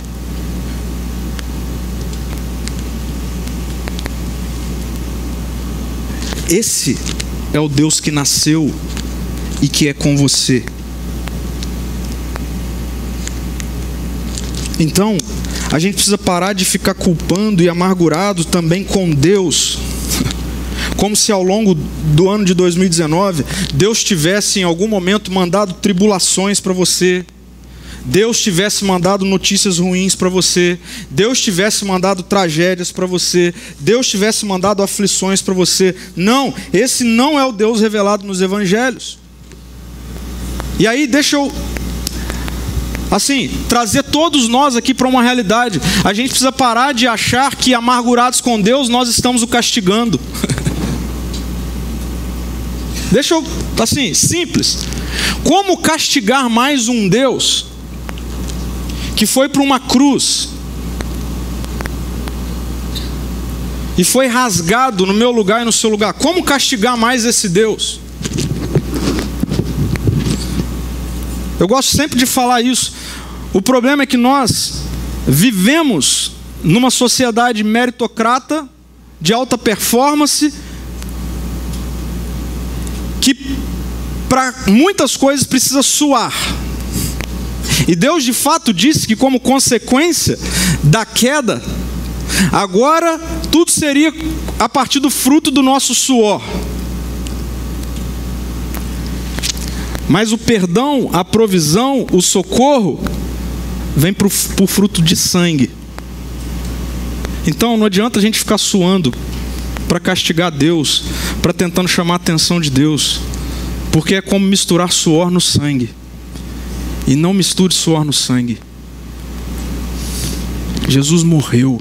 Esse é o Deus que nasceu e que é com você. Então, a gente precisa parar de ficar culpando e amargurado também com Deus. Como se ao longo do ano de 2019 Deus tivesse em algum momento mandado tribulações para você, Deus tivesse mandado notícias ruins para você, Deus tivesse mandado tragédias para você, Deus tivesse mandado aflições para você. Não, esse não é o Deus revelado nos evangelhos. E aí, deixa eu assim, trazer todos nós aqui para uma realidade. A gente precisa parar de achar que amargurados com Deus nós estamos o castigando. [LAUGHS] Deixa eu, assim, simples. Como castigar mais um Deus que foi para uma cruz e foi rasgado no meu lugar e no seu lugar. Como castigar mais esse Deus? Eu gosto sempre de falar isso. O problema é que nós vivemos numa sociedade meritocrata, de alta performance, que para muitas coisas precisa suar. E Deus de fato disse que, como consequência da queda, agora tudo seria a partir do fruto do nosso suor. Mas o perdão, a provisão, o socorro, vem por, por fruto de sangue. Então não adianta a gente ficar suando para castigar Deus, para tentando chamar a atenção de Deus, porque é como misturar suor no sangue. E não misture suor no sangue. Jesus morreu.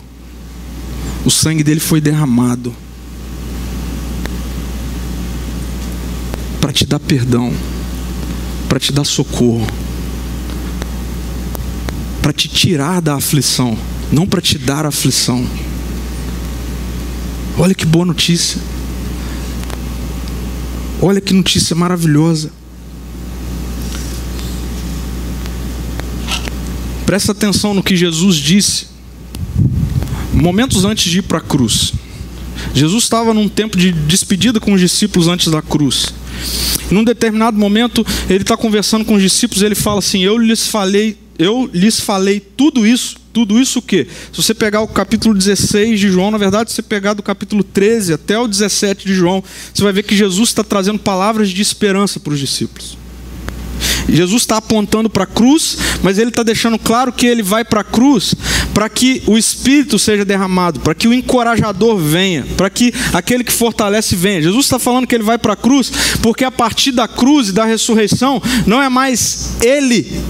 O sangue dele foi derramado. para te dar perdão, para te dar socorro, para te tirar da aflição, não para te dar aflição. Olha que boa notícia. Olha que notícia maravilhosa. Presta atenção no que Jesus disse momentos antes de ir para a cruz. Jesus estava num tempo de despedida com os discípulos antes da cruz. Num determinado momento, ele está conversando com os discípulos e ele fala assim: Eu lhes falei, eu lhes falei tudo isso. Tudo isso o quê? Se você pegar o capítulo 16 de João, na verdade, se você pegar do capítulo 13 até o 17 de João, você vai ver que Jesus está trazendo palavras de esperança para os discípulos. Jesus está apontando para a cruz, mas ele está deixando claro que ele vai para a cruz para que o Espírito seja derramado, para que o encorajador venha, para que aquele que fortalece venha. Jesus está falando que ele vai para a cruz, porque a partir da cruz e da ressurreição, não é mais ele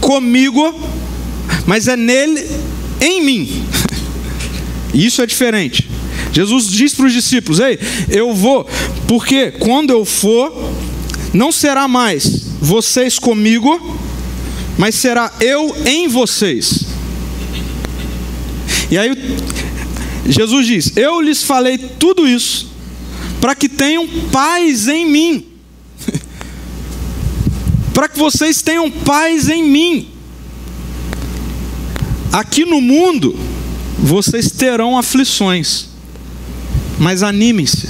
comigo, mas é nele em mim. [LAUGHS] Isso é diferente. Jesus diz para os discípulos: Ei, eu vou, porque quando eu for, não será mais vocês comigo, mas será eu em vocês. E aí Jesus diz: Eu lhes falei tudo isso para que tenham paz em mim. [LAUGHS] para que vocês tenham paz em mim. Aqui no mundo vocês terão aflições, mas animem-se,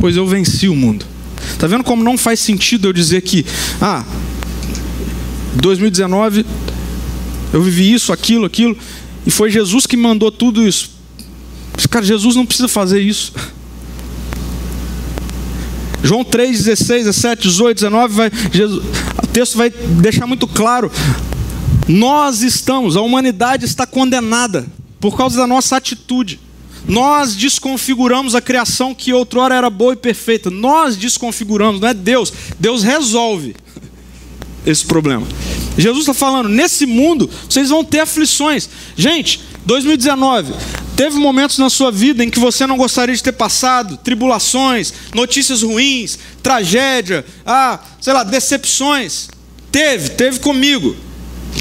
pois eu venci o mundo. Está vendo como não faz sentido eu dizer que, ah, 2019 eu vivi isso, aquilo, aquilo, e foi Jesus que mandou tudo isso. Cara, Jesus não precisa fazer isso. João 3, 16, 17, 18, 19, vai, Jesus, o texto vai deixar muito claro. Nós estamos, a humanidade está condenada por causa da nossa atitude. Nós desconfiguramos a criação que outrora era boa e perfeita. Nós desconfiguramos, não é Deus. Deus resolve esse problema. Jesus está falando: nesse mundo vocês vão ter aflições. Gente, 2019, teve momentos na sua vida em que você não gostaria de ter passado, tribulações, notícias ruins, tragédia, ah, sei lá, decepções. Teve, teve comigo.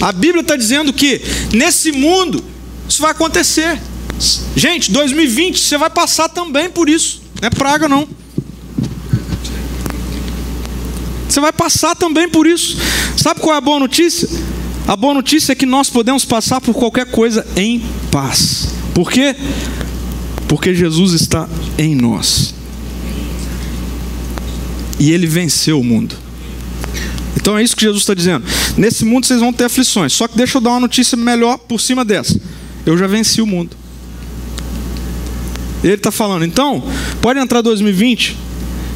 A Bíblia está dizendo que nesse mundo isso vai acontecer. Gente, 2020 você vai passar também por isso. Não é praga, não. Você vai passar também por isso. Sabe qual é a boa notícia? A boa notícia é que nós podemos passar por qualquer coisa em paz. Por quê? Porque Jesus está em nós. E ele venceu o mundo. Então é isso que Jesus está dizendo. Nesse mundo vocês vão ter aflições. Só que deixa eu dar uma notícia melhor por cima dessa. Eu já venci o mundo. Ele está falando, então, pode entrar 2020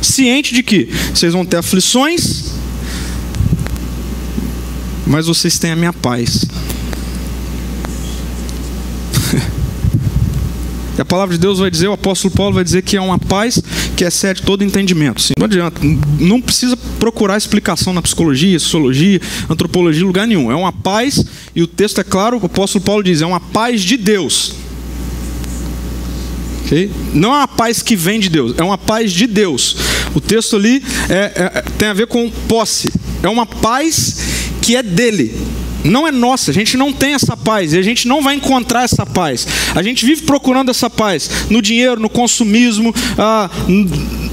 ciente de que vocês vão ter aflições, mas vocês têm a minha paz. A palavra de Deus vai dizer, o apóstolo Paulo vai dizer que é uma paz que excede todo entendimento. Não adianta, não precisa procurar explicação na psicologia, sociologia, antropologia, lugar nenhum. É uma paz, e o texto é claro, o apóstolo Paulo diz, é uma paz de Deus. Não é uma paz que vem de Deus, é uma paz de Deus. O texto ali é, é, tem a ver com posse. É uma paz que é dele. Não é nossa, a gente não tem essa paz e a gente não vai encontrar essa paz. A gente vive procurando essa paz no dinheiro, no consumismo, ah,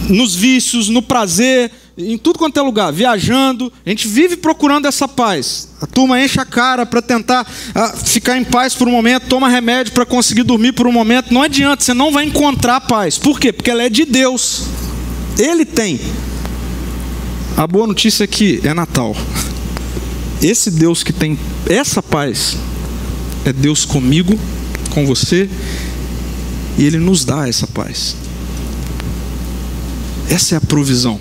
nos vícios, no prazer, em tudo quanto é lugar, viajando, a gente vive procurando essa paz. A turma enche a cara para tentar ah, ficar em paz por um momento, toma remédio para conseguir dormir por um momento. Não adianta, você não vai encontrar paz. Por quê? Porque ela é de Deus. Ele tem. A boa notícia é que é Natal. [LAUGHS] Esse Deus que tem essa paz é Deus comigo, com você, e Ele nos dá essa paz. Essa é a provisão.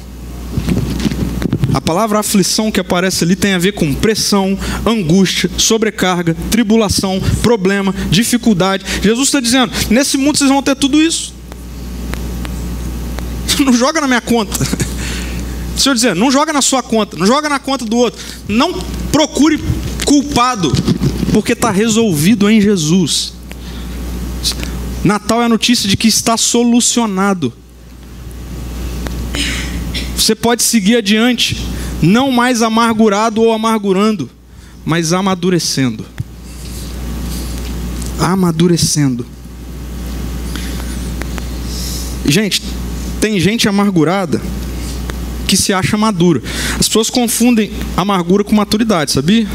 A palavra aflição que aparece ali tem a ver com pressão, angústia, sobrecarga, tribulação, problema, dificuldade. Jesus está dizendo: nesse mundo vocês vão ter tudo isso. [LAUGHS] Não joga na minha conta. O Senhor dizendo, não joga na sua conta, não joga na conta do outro. Não procure culpado, porque está resolvido em Jesus. Natal é a notícia de que está solucionado. Você pode seguir adiante, não mais amargurado ou amargurando, mas amadurecendo. Amadurecendo. Gente, tem gente amargurada que se acha madura. As pessoas confundem amargura com maturidade, sabia?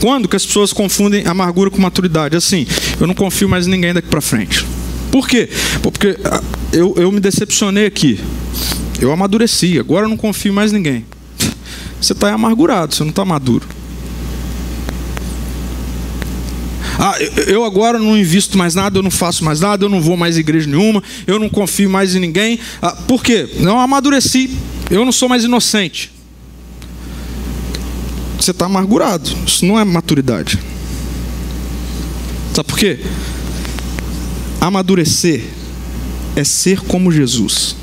Quando que as pessoas confundem amargura com maturidade? Assim, eu não confio mais em ninguém daqui para frente. Por quê? Porque ah, eu, eu me decepcionei aqui. Eu amadureci, agora eu não confio mais em ninguém. Você está amargurado, você não está maduro. Ah, eu agora não invisto mais nada, eu não faço mais nada, eu não vou mais em igreja nenhuma, eu não confio mais em ninguém. Ah, por quê? Não amadureci, eu não sou mais inocente. Você está amargurado, isso não é maturidade. Sabe por quê? Amadurecer é ser como Jesus.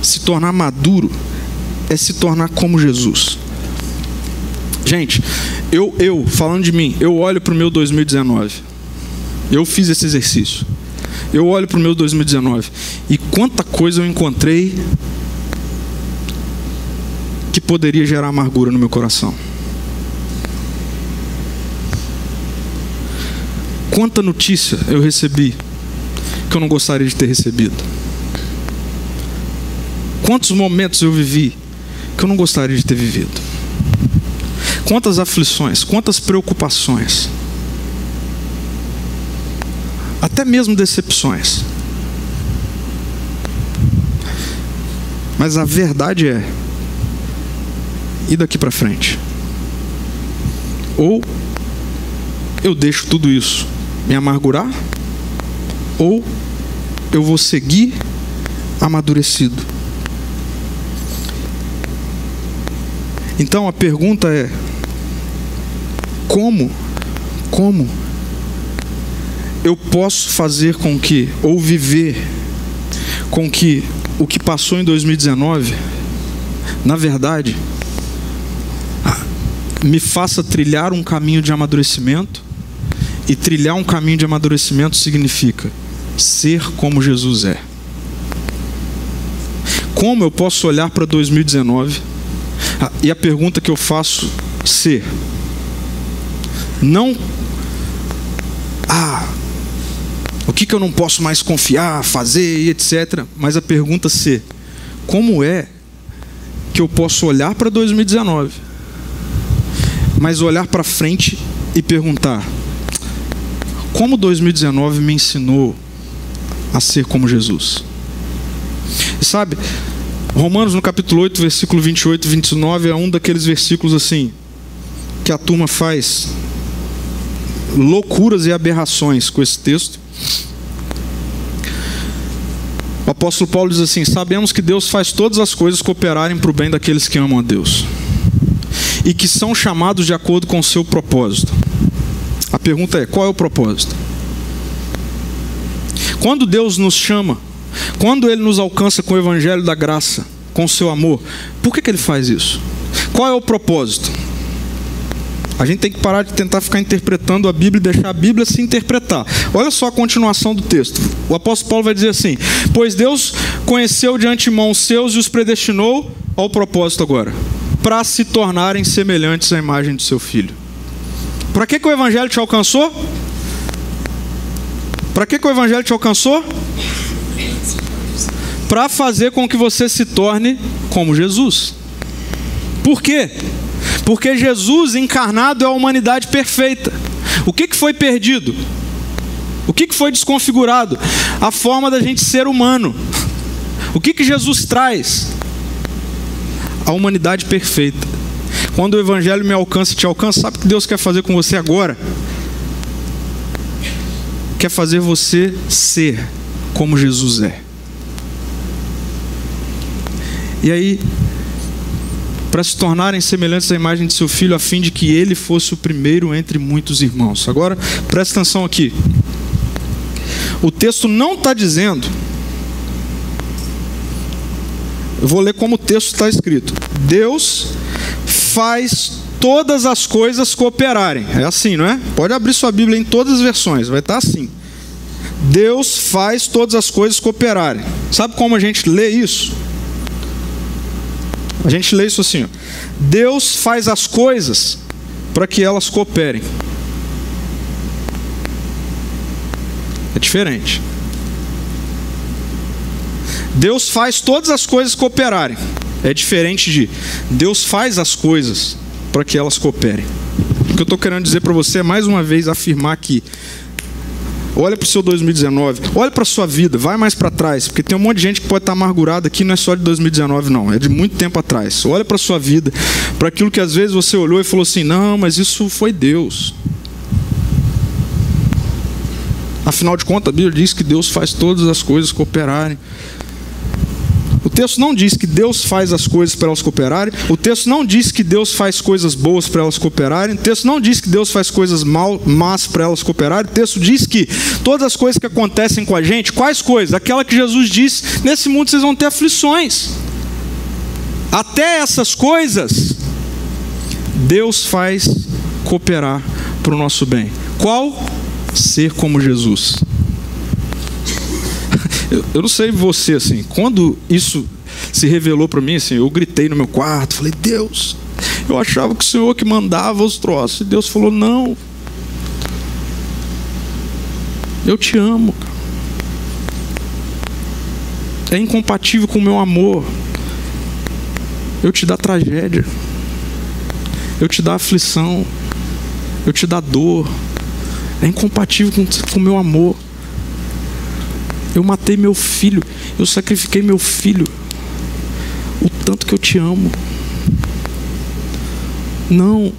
Se tornar maduro é se tornar como Jesus. Gente, eu, eu, falando de mim, eu olho para o meu 2019. Eu fiz esse exercício. Eu olho para o meu 2019 e quanta coisa eu encontrei que poderia gerar amargura no meu coração. Quanta notícia eu recebi que eu não gostaria de ter recebido. Quantos momentos eu vivi que eu não gostaria de ter vivido. Quantas aflições, quantas preocupações, até mesmo decepções. Mas a verdade é, e daqui para frente? Ou eu deixo tudo isso me amargurar, ou eu vou seguir amadurecido. Então a pergunta é: como, como? Eu posso fazer com que, ou viver com que o que passou em 2019, na verdade, me faça trilhar um caminho de amadurecimento, e trilhar um caminho de amadurecimento significa ser como Jesus é. Como eu posso olhar para 2019 e a pergunta que eu faço ser não, ah, o que, que eu não posso mais confiar, fazer e etc. Mas a pergunta ser: como é que eu posso olhar para 2019, mas olhar para frente e perguntar: como 2019 me ensinou a ser como Jesus? Sabe, Romanos no capítulo 8, versículo 28 e 29 é um daqueles versículos assim que a turma faz loucuras e aberrações com esse texto. O apóstolo Paulo diz assim: Sabemos que Deus faz todas as coisas cooperarem para o bem daqueles que amam a Deus e que são chamados de acordo com o seu propósito. A pergunta é: qual é o propósito? Quando Deus nos chama, quando Ele nos alcança com o evangelho da graça, com o seu amor, por que, que Ele faz isso? Qual é o propósito? A gente tem que parar de tentar ficar interpretando a Bíblia e deixar a Bíblia se interpretar. Olha só a continuação do texto. O apóstolo Paulo vai dizer assim: Pois Deus conheceu de antemão os seus e os predestinou ao propósito agora, para se tornarem semelhantes à imagem do seu filho. Para que, que o Evangelho te alcançou? Para que, que o Evangelho te alcançou? Para fazer com que você se torne como Jesus. Por quê? Porque Jesus encarnado é a humanidade perfeita. O que, que foi perdido? O que, que foi desconfigurado? A forma da gente ser humano. O que, que Jesus traz? A humanidade perfeita. Quando o Evangelho me alcança e te alcança, sabe o que Deus quer fazer com você agora? Quer fazer você ser como Jesus é. E aí, para se tornarem semelhantes à imagem de seu filho, a fim de que ele fosse o primeiro entre muitos irmãos. Agora, presta atenção aqui. O texto não está dizendo. Eu vou ler como o texto está escrito. Deus faz todas as coisas cooperarem. É assim, não é? Pode abrir sua Bíblia em todas as versões, vai estar tá assim. Deus faz todas as coisas cooperarem. Sabe como a gente lê isso? A gente lê isso assim: ó. Deus faz as coisas para que elas cooperem. É diferente. Deus faz todas as coisas cooperarem. É diferente de Deus faz as coisas para que elas cooperem. O que eu estou querendo dizer para você é mais uma vez afirmar que Olha para o seu 2019, olha para a sua vida, vai mais para trás, porque tem um monte de gente que pode estar tá amargurada aqui, não é só de 2019, não, é de muito tempo atrás. Olha para a sua vida, para aquilo que às vezes você olhou e falou assim: não, mas isso foi Deus. Afinal de contas, a Bíblia diz que Deus faz todas as coisas cooperarem texto não diz que Deus faz as coisas para elas cooperarem. O texto não diz que Deus faz coisas boas para elas cooperarem. O texto não diz que Deus faz coisas mal, más para elas cooperarem. O texto diz que todas as coisas que acontecem com a gente, quais coisas? Aquela que Jesus disse: nesse mundo vocês vão ter aflições. Até essas coisas, Deus faz cooperar para o nosso bem. Qual? Ser como Jesus. Eu, eu não sei você, assim, quando isso se revelou para mim, assim, eu gritei no meu quarto, falei, Deus, eu achava que o Senhor que mandava os troços. E Deus falou, não. Eu te amo. É incompatível com o meu amor. Eu te dá tragédia. Eu te dá aflição. Eu te dá dor. É incompatível com o meu amor. Eu matei meu filho, eu sacrifiquei meu filho. O tanto que eu te amo. Não.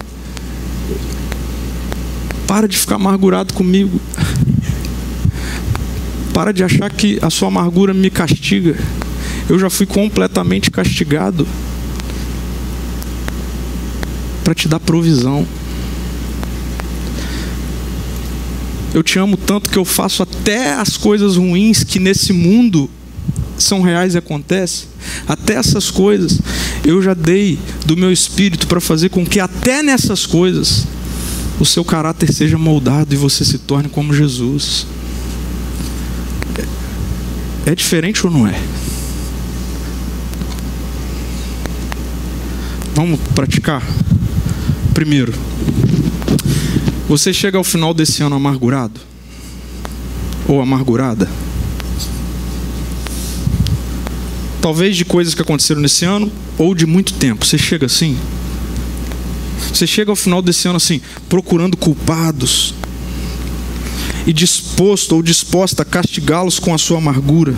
Para de ficar amargurado comigo. Para de achar que a sua amargura me castiga. Eu já fui completamente castigado para te dar provisão. Eu te amo tanto que eu faço até as coisas ruins que nesse mundo são reais e acontecem. Até essas coisas eu já dei do meu espírito para fazer com que até nessas coisas o seu caráter seja moldado e você se torne como Jesus. É diferente ou não é? Vamos praticar? Primeiro, você chega ao final desse ano amargurado? Ou amargurada? Talvez de coisas que aconteceram nesse ano ou de muito tempo. Você chega assim? Você chega ao final desse ano assim, procurando culpados e disposto ou disposta a castigá-los com a sua amargura.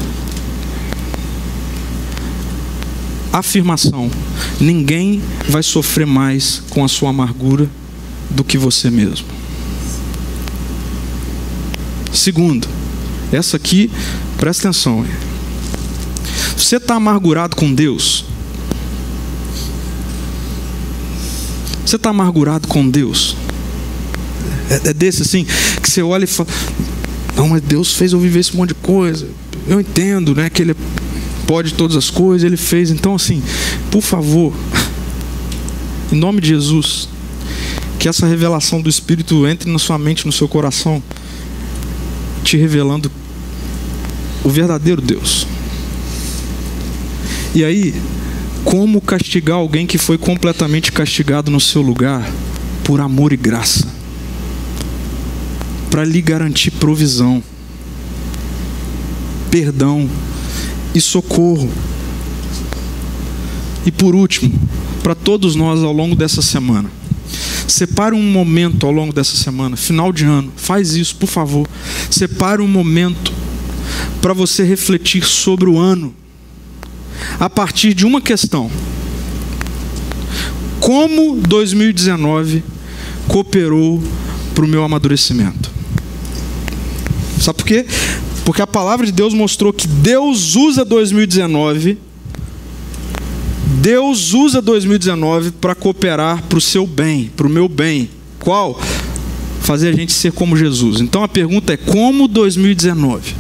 Afirmação: ninguém vai sofrer mais com a sua amargura do que você mesmo. Segundo, essa aqui, presta atenção. Você está amargurado com Deus? Você está amargurado com Deus? É, é, desse assim, que você olha e fala: Não, mas Deus fez eu viver esse monte de coisa. Eu entendo, né? Que Ele pode todas as coisas, Ele fez. Então, assim, por favor, [LAUGHS] em nome de Jesus, que essa revelação do Espírito entre na sua mente, no seu coração te revelando o verdadeiro Deus. E aí, como castigar alguém que foi completamente castigado no seu lugar por amor e graça? Para lhe garantir provisão, perdão e socorro. E por último, para todos nós ao longo dessa semana, Separe um momento ao longo dessa semana, final de ano. Faz isso, por favor. Separe um momento para você refletir sobre o ano a partir de uma questão: Como 2019 cooperou para o meu amadurecimento? Sabe por quê? Porque a palavra de Deus mostrou que Deus usa 2019 Deus usa 2019 para cooperar para o seu bem, para o meu bem. Qual? Fazer a gente ser como Jesus. Então a pergunta é: como 2019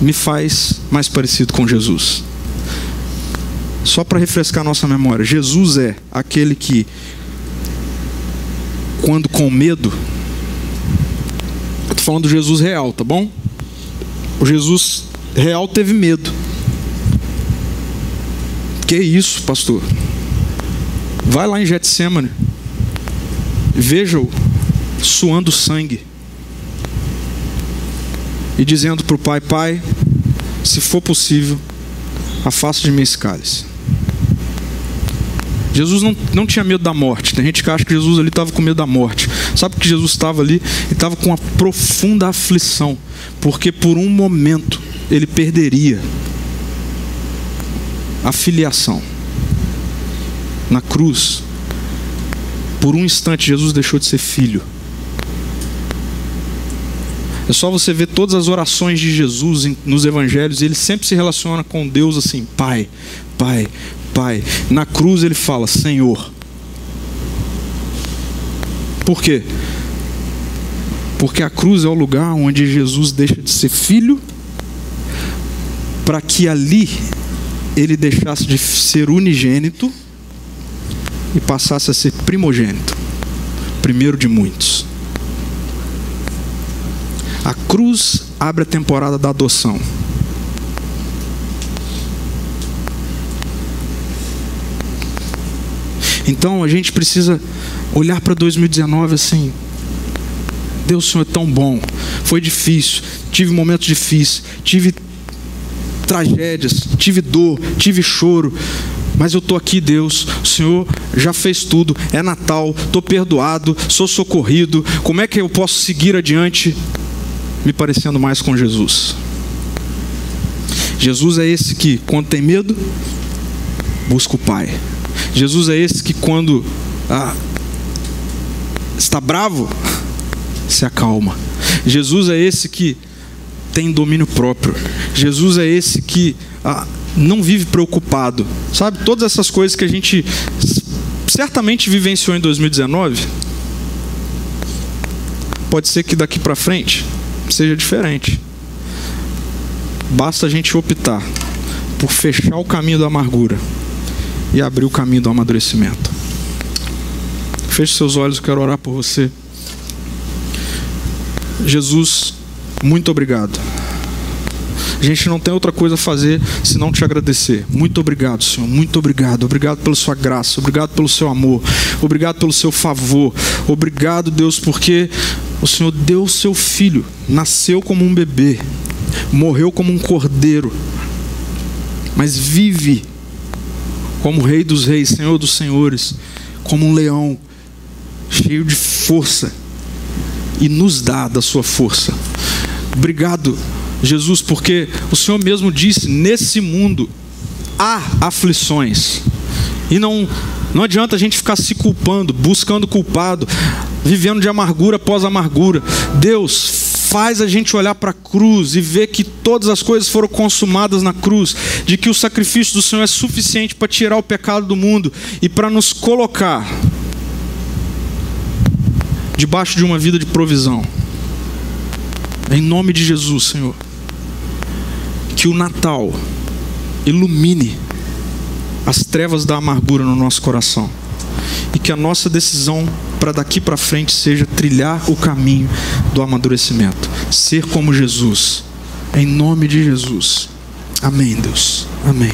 me faz mais parecido com Jesus? Só para refrescar nossa memória, Jesus é aquele que, quando com medo, falando do Jesus real, tá bom? O Jesus real teve medo. Que isso, pastor? Vai lá em Getsemane. Veja-o suando sangue. E dizendo para o pai: Pai, se for possível, afasta de mim esse cálice. Jesus não, não tinha medo da morte. Tem gente que acha que Jesus ali estava com medo da morte. Sabe que Jesus estava ali? e estava com uma profunda aflição. Porque por um momento ele perderia a filiação. Na cruz, por um instante, Jesus deixou de ser filho. É só você ver todas as orações de Jesus nos evangelhos, ele sempre se relaciona com Deus assim: Pai, Pai, Pai. Na cruz ele fala: Senhor. Por quê? Porque a cruz é o lugar onde Jesus deixa de ser filho, para que ali ele deixasse de ser unigênito e passasse a ser primogênito, primeiro de muitos. A cruz abre a temporada da adoção. Então a gente precisa olhar para 2019 assim. Deus, o Senhor é tão bom. Foi difícil, tive momentos difíceis, tive tragédias, tive dor, tive choro. Mas eu estou aqui, Deus. O Senhor já fez tudo. É Natal, estou perdoado, sou socorrido. Como é que eu posso seguir adiante me parecendo mais com Jesus? Jesus é esse que, quando tem medo, busca o Pai. Jesus é esse que, quando ah, está bravo, se acalma. Jesus é esse que tem domínio próprio. Jesus é esse que ah, não vive preocupado. Sabe, todas essas coisas que a gente certamente vivenciou em 2019, pode ser que daqui para frente seja diferente. Basta a gente optar por fechar o caminho da amargura e abrir o caminho do amadurecimento. Feche seus olhos, eu quero orar por você. Jesus, muito obrigado. A gente não tem outra coisa a fazer senão te agradecer. Muito obrigado, Senhor. Muito obrigado. Obrigado pela sua graça. Obrigado pelo seu amor. Obrigado pelo seu favor. Obrigado, Deus, porque o Senhor deu o seu filho, nasceu como um bebê, morreu como um cordeiro, mas vive como Rei dos Reis, Senhor dos Senhores, como um leão, cheio de força, e nos dá da sua força. Obrigado, Jesus, porque o Senhor mesmo disse: nesse mundo há aflições, e não, não adianta a gente ficar se culpando, buscando culpado, vivendo de amargura após amargura. Deus, faz a gente olhar para a cruz e ver que todas as coisas foram consumadas na cruz, de que o sacrifício do Senhor é suficiente para tirar o pecado do mundo e para nos colocar debaixo de uma vida de provisão. Em nome de Jesus, Senhor, que o Natal ilumine as trevas da amargura no nosso coração e que a nossa decisão para daqui para frente seja trilhar o caminho do amadurecimento, ser como Jesus, em nome de Jesus. Amém, Deus. Amém.